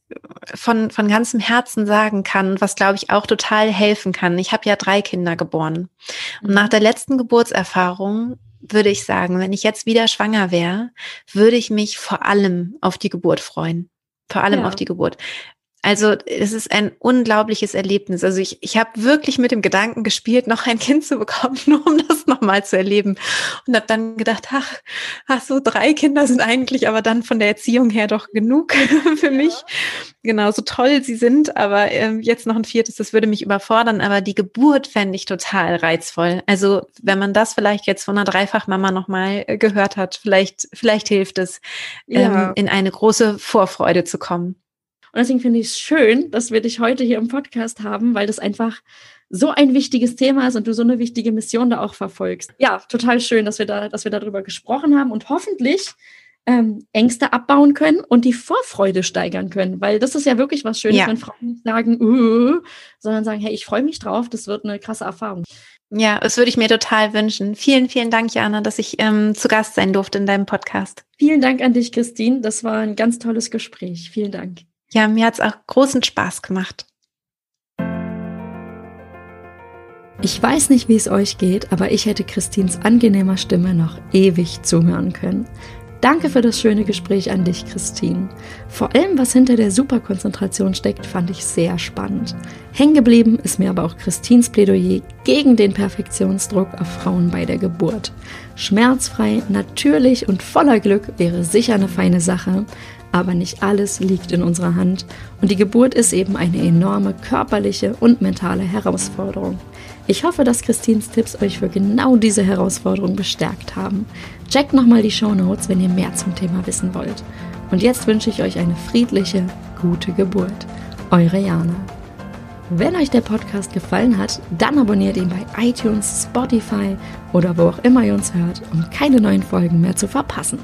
von, von ganzem Herzen sagen kann, was glaube ich auch total helfen kann. Ich habe ja drei Kinder geboren. Und nach mhm. der letzten Geburtserfahrung würde ich sagen, wenn ich jetzt wieder schwanger wäre, würde ich mich vor allem auf die Geburt freuen. Vor allem ja. auf die Geburt. Also es ist ein unglaubliches Erlebnis. Also ich, ich habe wirklich mit dem Gedanken gespielt, noch ein Kind zu bekommen, nur um das nochmal zu erleben. Und habe dann gedacht, ach, ach, so drei Kinder sind eigentlich aber dann von der Erziehung her doch genug für mich. Ja. Genau, so toll sie sind, aber äh, jetzt noch ein viertes, das würde mich überfordern. Aber die Geburt fände ich total reizvoll. Also wenn man das vielleicht jetzt von einer Dreifachmama nochmal äh, gehört hat, vielleicht, vielleicht hilft es, ja. ähm, in eine große Vorfreude zu kommen. Und deswegen finde ich es schön, dass wir dich heute hier im Podcast haben, weil das einfach so ein wichtiges Thema ist und du so eine wichtige Mission da auch verfolgst. Ja, total schön, dass wir da, dass wir darüber gesprochen haben und hoffentlich ähm, Ängste abbauen können und die Vorfreude steigern können. Weil das ist ja wirklich was Schönes, ja. wenn Frauen nicht sagen, uh, sondern sagen, hey, ich freue mich drauf, das wird eine krasse Erfahrung. Ja, das würde ich mir total wünschen. Vielen, vielen Dank, Jana, dass ich ähm, zu Gast sein durfte in deinem Podcast. Vielen Dank an dich, Christine. Das war ein ganz tolles Gespräch. Vielen Dank. Ja, mir hat es auch großen Spaß gemacht. Ich weiß nicht, wie es euch geht, aber ich hätte Christins angenehmer Stimme noch ewig zuhören können. Danke für das schöne Gespräch an dich, Christine. Vor allem, was hinter der Superkonzentration steckt, fand ich sehr spannend. Hängen geblieben ist mir aber auch Christines Plädoyer gegen den Perfektionsdruck auf Frauen bei der Geburt. Schmerzfrei, natürlich und voller Glück wäre sicher eine feine Sache, aber nicht alles liegt in unserer Hand und die Geburt ist eben eine enorme körperliche und mentale Herausforderung. Ich hoffe, dass Christins Tipps euch für genau diese Herausforderung bestärkt haben. Checkt nochmal die Show Notes, wenn ihr mehr zum Thema wissen wollt. Und jetzt wünsche ich euch eine friedliche, gute Geburt. Eure Jana. Wenn euch der Podcast gefallen hat, dann abonniert ihn bei iTunes, Spotify oder wo auch immer ihr uns hört, um keine neuen Folgen mehr zu verpassen.